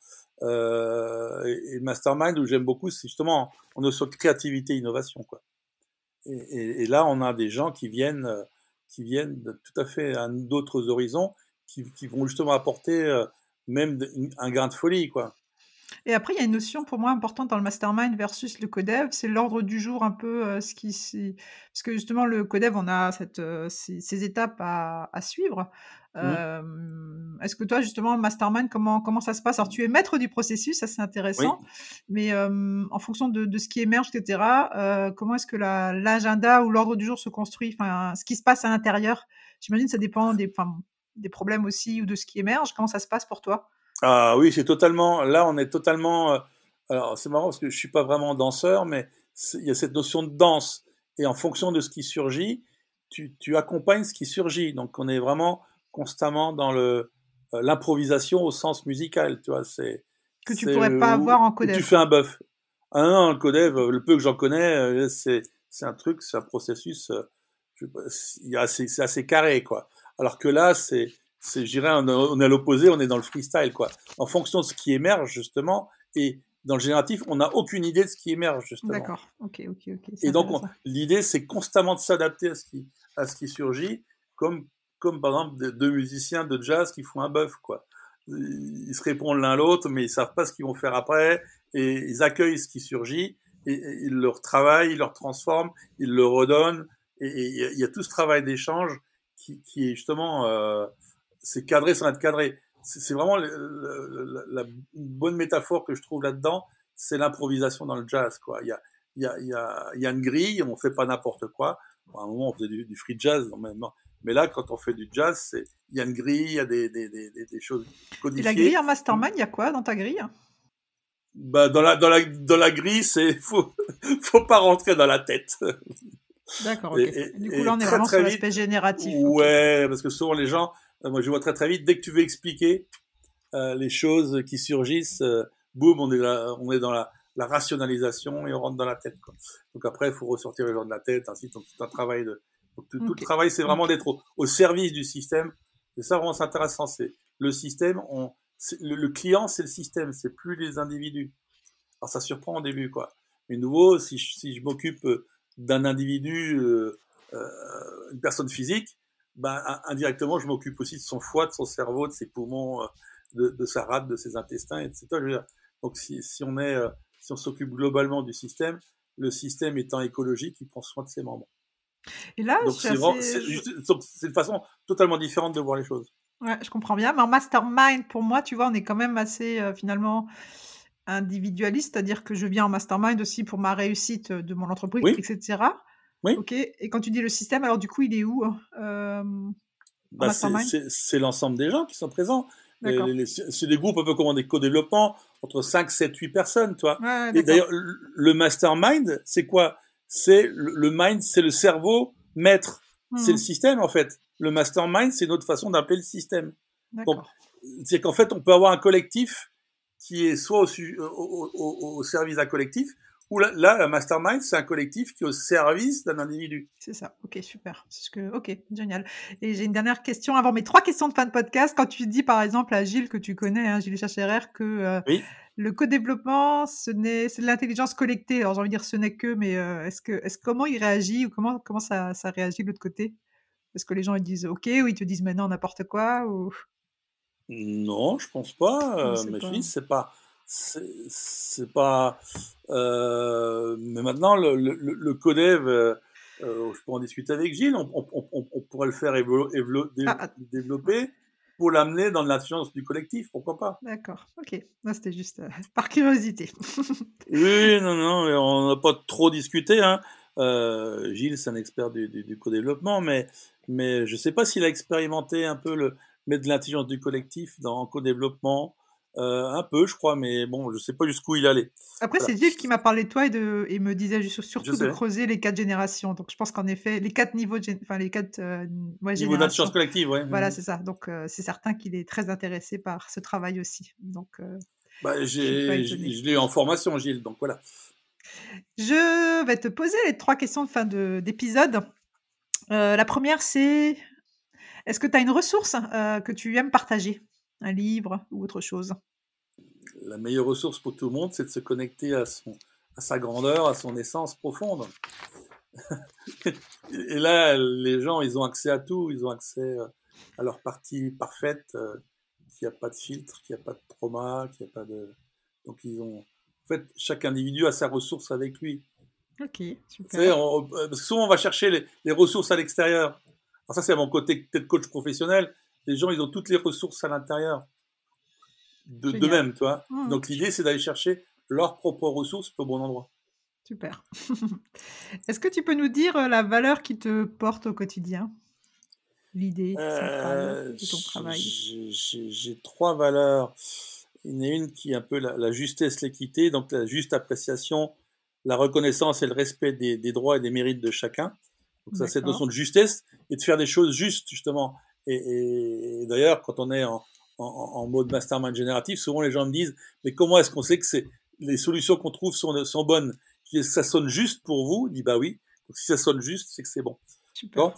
Euh, et, Mastermind, où j'aime beaucoup, c'est justement on est sur créativité, innovation, quoi. Et, et, et là, on a des gens qui viennent, euh, qui viennent de tout à fait d'autres horizons, qui, qui vont justement apporter euh, même un grain de folie, quoi. Et après, il y a une notion pour moi importante dans le mastermind versus le codev, c'est l'ordre du jour un peu euh, ce qui parce que justement le codev, on a cette, euh, ces, ces étapes à, à suivre. Mhm. Euh, Est-ce que toi justement le mastermind, comment comment ça se passe? Alors tu es maître du processus, ça c'est Oui. intéressant, mais euh, en fonction de, de ce qui émerge, etc. euh, comment est-ce que la- l'agenda ou l'ordre du jour se construit? Enfin, ce qui se passe à l'intérieur, j'imagine que ça dépend des problèmes aussi ou de ce qui émerge. Comment ça se passe pour toi? Ah oui, c'est totalement. Là, on est totalement. euh, alors, c'est marrant parce que je suis pas vraiment danseur, mais il y a cette notion de danse. Et en fonction de ce qui surgit, tu, tu accompagnes ce qui surgit. Donc, on est vraiment constamment dans le euh, l'improvisation au sens musical. Tu vois, c'est que tu pourrais pas avoir en où tu fais un bœuf. Ah non, le codev, euh, le peu que j'en connais, c'est c'est un truc, c'est un processus. assez- c'est assez carré, quoi. Alors que là, c'est c'est, je dirais, on, est- à l'opposé, on est dans le freestyle, quoi. En fonction de ce qui émerge, justement, et dans le génératif, on n'a aucune idée de ce qui émerge, justement. D'accord. Ok, ok, ok. Et donc, on- l'idée, c'est constamment de s'adapter à ce qui, à ce qui surgit, comme, comme par exemple de- deux musiciens de jazz qui font un bœuf, quoi. Ils se répondent l'un l'autre, mais ils savent pas ce qu'ils vont faire après, et ils accueillent ce qui surgit, et, et ils le retravaillent, ils le transforment, ils le redonnent, et il y, y a tout ce travail d'échange qui, qui est justement, euh, c'est cadré sans être cadré. C'est vraiment le- la bonne métaphore que je trouve là-dedans, c'est l'improvisation dans le jazz, quoi. Il y a, il y a, il y a, il y a une grille, on fait pas n'importe quoi. Bon, à un moment, on faisait du, du free jazz, mais, là, quand on fait du jazz, il y a une grille, il y a des, des, des, des, des choses Et la codifiées. grille en mastermind, il y a quoi dans ta grille? Bah, dans la, dans la, dans la grille, c'est, faut, faut pas rentrer dans la tête. D'accord, ok. Et- et- du coup, là, on est très, vraiment très sur l'aspect génératif. Ouais, parce que souvent les gens, moi je vois très très vite, dès que tu veux expliquer euh, les choses qui surgissent, euh, boum, on est là, on est dans la, la rationalisation et on rentre dans la tête. Quoi. Donc après, il faut ressortir les gens de la tête, ainsi donc tout un travail de, donc, tout, le travail, c'est vraiment d'être au, au service du système. Et ça vraiment c'est intéressant, c'est le système, on, c'est- le, le client c'est le système, c'est plus les individus. Alors ça surprend au début, quoi. Mais nouveau, si je, si je m'occupe euh, d'un individu, euh, euh, une personne physique, ben, in- indirectement, je m'occupe aussi de son foie, de son cerveau, de ses poumons, euh, de, de sa rate, de ses intestins, etc. Donc, si, si on est, euh, si on s'occupe globalement du système, le système étant écologique, il prend soin de ses membres. Et là, c'est assez- une façon totalement différente de voir les choses. Ouais, je comprends bien. Mais en mastermind, pour moi, tu vois, on est quand même assez euh, finalement individualiste, c'est-à-dire que je viens en mastermind aussi pour ma réussite de mon entreprise, Oui. etc. Oui. Ok. Et quand tu dis le système, alors du coup, il est où hein Euh, Bah, c'est- mastermind? c'est c'est l'ensemble des gens qui sont présents. C'est des groupes un peu comme des co-développement, entre 5, 7, 8 personnes, toi. Ouais, Et d'ailleurs, le mastermind, c'est quoi? C'est le le mind, c'est le cerveau maître. C'est Hmm, le système, en fait. Le mastermind, c'est une autre façon d'appeler le système. C'est qu'en fait, on peut avoir un collectif qui est soit au, su- au, au- au- au service d'un collectif, ou là, là, la mastermind, c'est un collectif qui est au service d'un individu. C'est ça. Ok, super. C'est ce que. Ok, génial. Et j'ai une dernière question avant mes trois questions de fin de podcast. Quand tu dis par exemple à Gilles que tu connais, hein, Gilles Chacherer, que euh, Oui. le co-développement, ce n'est, c'est de l'intelligence collectée. Alors j'ai envie de dire ce n'est que, mais euh, est-ce que, est-ce comment il réagit ou comment comment ça, ça réagit de l'autre côté? Est-ce que les gens ils disent ok ou ils te disent maintenant n'importe quoi ou? Non, je pense pas. Euh, mais pas- je dis, c'est pas, c'est pas. euh, mais maintenant, le, le, le le codev, euh, euh, je peux en discuter avec Gilles. On, on, on, on pourrait le faire dé- Ah, développer pour l'amener dans l'influence du collectif. Pourquoi pas D'accord. Ok. C'était juste euh, par curiosité. Oui, non, non, mais on n'a pas trop discuté. Hein. Gilles, c'est un expert du, du, du co-développement, mais, mais je ne sais pas s'il a expérimenté un peu le mettre de l'intelligence du collectif dans co-développement. Euh, un peu, je crois, mais bon, je sais pas jusqu'où il allait. Après, c'est Gilles qui m'a parlé de toi et, de, et me disait surtout de creuser les quatre générations. Donc, je pense qu'en effet, les quatre niveaux, de, enfin les quatre euh, ouais, Niveau d'intelligence collective, ouais. Voilà, c'est ça. Donc, euh, c'est certain qu'il est très intéressé par ce travail aussi. Donc, bah, je l'ai en formation, Gilles. Donc voilà. Je vais te poser les trois questions de fin d'épisode. la première, c'est est-ce que tu as une ressource que tu aimes partager? Un livre ou autre chose la meilleure ressource pour tout le monde, c'est de se connecter à, son, à sa grandeur, à son essence profonde. et là, les gens, ils ont accès à tout, ils ont accès euh, à leur partie parfaite, euh, qu'il n'y a pas de filtre, qu'il n'y a pas de trauma, qu'il n'y a pas de... Donc ils ont... En fait, chaque individu a sa ressource avec lui. Ok, super. Euh, parce que souvent, on va chercher les, les ressources à l'extérieur. Alors ça, c'est mon côté peut-être coach professionnel. Les gens, ils ont toutes les ressources à l'intérieur de, même, tu vois. Mmh. Donc l'idée, c'est d'aller chercher leurs propres ressources au bon endroit. Super. Est-ce que tu peux nous dire euh, la valeur qui te porte au quotidien? L'idée de ton euh, travail J'ai trois valeurs. Il y en a une qui est un peu la, justesse, l'équité, donc la juste appréciation, la reconnaissance et le respect des, droits et des mérites de chacun. Donc ça, cette notion de justesse et de faire des choses justes, justement. Et d'ailleurs, quand on est en, en, mode mastermind génératif, souvent les gens me disent, mais comment est-ce qu'on sait que les solutions qu'on trouve sont, sont bonnes? Je dis, Ça sonne juste pour vous? Je dis, bah oui. Donc si ça sonne juste, c'est que c'est bon. Euh,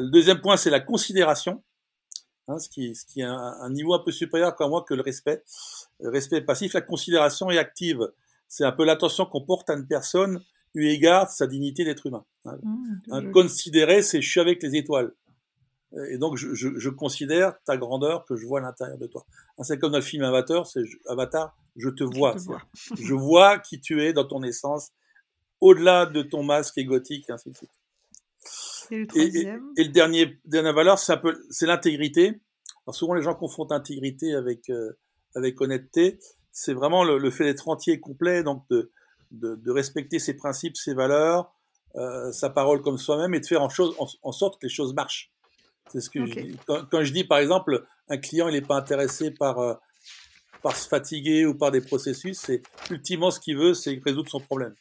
le deuxième point, c'est la considération, hein, ce, qui, ce qui est un, niveau un peu supérieur comme moi que le respect. Le respect passif, la considération est active. C'est un peu l'attention qu'on porte à une personne eu égard sa dignité d'être humain. Hein. Mmh, considérer, c'est je suis avec les étoiles. Et donc, je, je, je, considère ta grandeur que je vois à l'intérieur de toi. C'est comme dans le film Avatar, c'est Avatar, je te vois. Je, vois. je vois qui tu es dans ton essence, au-delà de ton masque égotique, ainsi de suite. Et le, troisième. Et, le dernier, dernière valeur, c'est un peu, c'est l'intégrité. Alors souvent, les gens confondent intégrité avec euh, avec honnêteté. C'est vraiment le, le fait d'être entier et complet, donc de, de, de, respecter ses principes, ses valeurs, euh, sa parole comme soi-même, et de faire en, chose, en, en sorte que les choses marchent. C'est ce que Quand, je dis, par exemple, un client, il n'est pas intéressé par, euh, par se fatiguer ou par des processus, c'est ultimement ce qu'il veut, c'est résoudre son problème.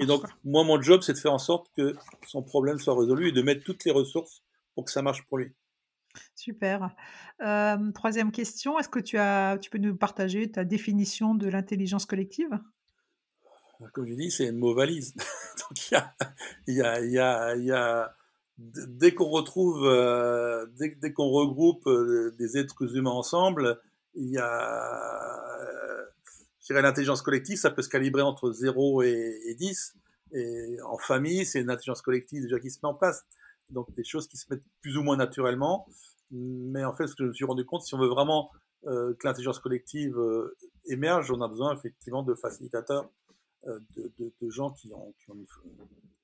Et donc, moi, mon job, c'est de faire en sorte que son problème soit résolu et de mettre toutes les ressources pour que ça marche pour lui. Super. Euh, troisième question, est-ce que tu, as, tu peux nous partager ta définition de l'intelligence collective? Comme je dis, c'est une mot valise. donc, il y a, y, a, y a dès qu'on retrouve, euh, dès, qu'on regroupe euh, des êtres humains ensemble, il y a, euh, je dirais, l'intelligence collective, ça peut se calibrer entre 0 et, et 10. Et en famille, c'est une intelligence collective déjà qui se met en place. Donc des choses qui se mettent plus ou moins naturellement. Mais en fait, ce que je me suis rendu compte, si on veut vraiment euh, que l'intelligence collective émerge, on a besoin effectivement de facilitateurs, de, gens qui ont, qui ont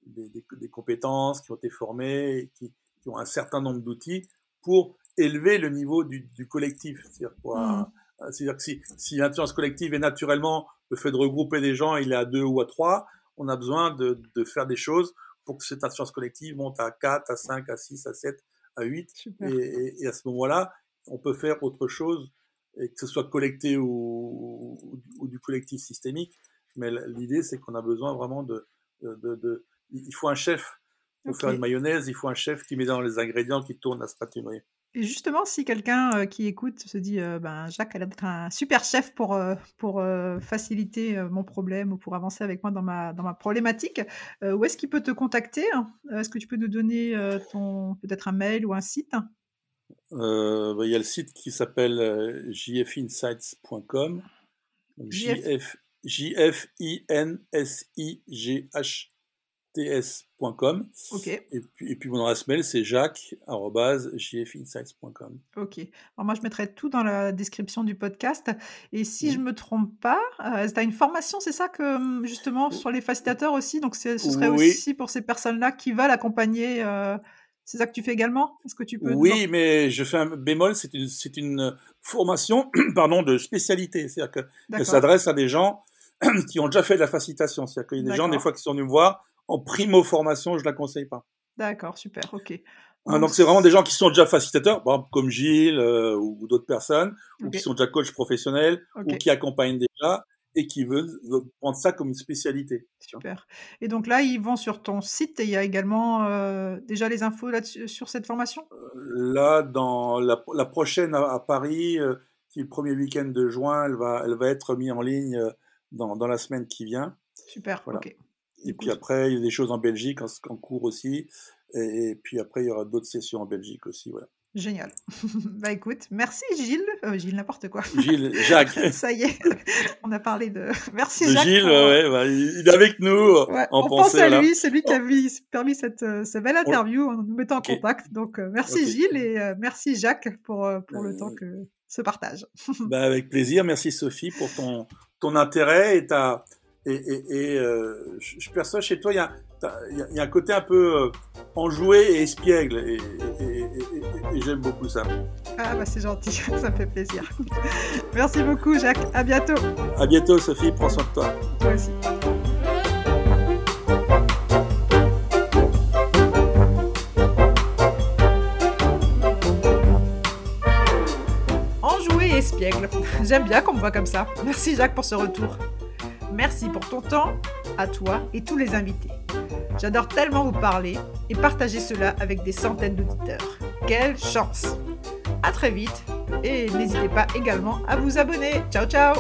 des, des, des, compétences, qui ont été formés, qui, qui ont un certain nombre d'outils pour élever le niveau du, du collectif. C'est-à-dire mmh. euh, que si, si l'intelligence collective est naturellement le fait de regrouper des gens, il est à deux ou à trois, on a besoin de, de faire des choses pour que cette intelligence collective monte à 4, à 5, à 6, à 7, à 8. Et, et, à ce moment-là, on peut faire autre chose, et que ce soit collecté ou, ou, ou du collectif systémique. Mais l'idée, c'est qu'on a besoin vraiment de, de, de, il faut un chef pour faire une mayonnaise, il faut un chef qui met dans les ingrédients, qui tourne la spatule. Et justement, si quelqu'un euh, qui écoute se dit, euh, ben, Jacques a l'air d'être un super chef pour, euh, pour faciliter mon problème ou pour avancer avec moi dans ma, dans ma problématique, où est-ce qu'il peut te contacter Est-ce que tu peux nous donner ton peut-être un mail ou un site? Bah, Il y a le site qui s'appelle jfinsights.com. J-F, J-F-I-N-S-I-G-H ts.com. Ok. Et puis, et puis mon adresse mail, c'est jacques.jfinsights.com. Ok. Alors moi, je mettrai tout dans la description du podcast. Et si je ne me trompe pas, euh, tu as une formation, c'est ça que hum, justement sur les facilitateurs aussi? Donc ce serait aussi pour ces personnes-là qui veulent accompagner. Euh, c'est ça que tu fais également? Est-ce que tu peux Oui, mais je fais un bémol. C'est une, une formation, pardon, de spécialité. C'est-à-dire qu'elle s'adresse à des gens qui ont déjà fait de la facilitation. C'est-à-dire qu'il y a des gens des fois qui sont venus me voir en primo formation, je la conseille pas. D'accord, super, ok. Hein, donc c'est vraiment des gens qui sont déjà facilitateurs, comme Gilles euh, ou, d'autres personnes, ou qui sont déjà coachs professionnels, ou qui accompagnent déjà et qui veulent, prendre ça comme une spécialité. Super. Et donc là, ils vont sur ton site et il y a également euh, déjà les infos là sur cette formation? Euh, Là, dans la, prochaine à, Paris, qui est le premier week-end de juin, elle va, elle va être mise en ligne dans, dans la semaine qui vient. Super, ok. Et puis après, il y a des choses en Belgique en, en cours aussi. Et, puis après, il y aura d'autres sessions en Belgique aussi. Voilà. Génial. bah écoute, merci Gilles. Euh, Gilles, n'importe quoi. Gilles, Jacques. Ça y est, on a parlé de. Merci de Jacques. Gilles, ouais, bah, il est avec nous. Ouais, on pense à lui, c'est lui qui a permis cette, euh, cette belle interview en nous mettant en contact. Donc euh, merci Gilles et merci Jacques pour, pour le temps que ce partage. bah, avec plaisir. Merci Sophie pour ton, ton intérêt et ta. Et, et, et je perçois chez toi, il y a il y, a un côté un peu euh, enjoué et espiègle, et, j'aime beaucoup ça. Ah bah c'est gentil, ça me fait plaisir. Merci beaucoup Jacques, à bientôt. À bientôt Sophie, prends soin de toi. Toi aussi. Enjoué et espiègle, j'aime bien qu'on me voit comme ça. Merci Jacques pour ce retour. Merci pour ton temps, à toi et tous les invités. J'adore tellement vous parler et partager cela avec des centaines d'auditeurs. Quelle chance À très vite et n'hésitez pas également à vous abonner. Ciao ciao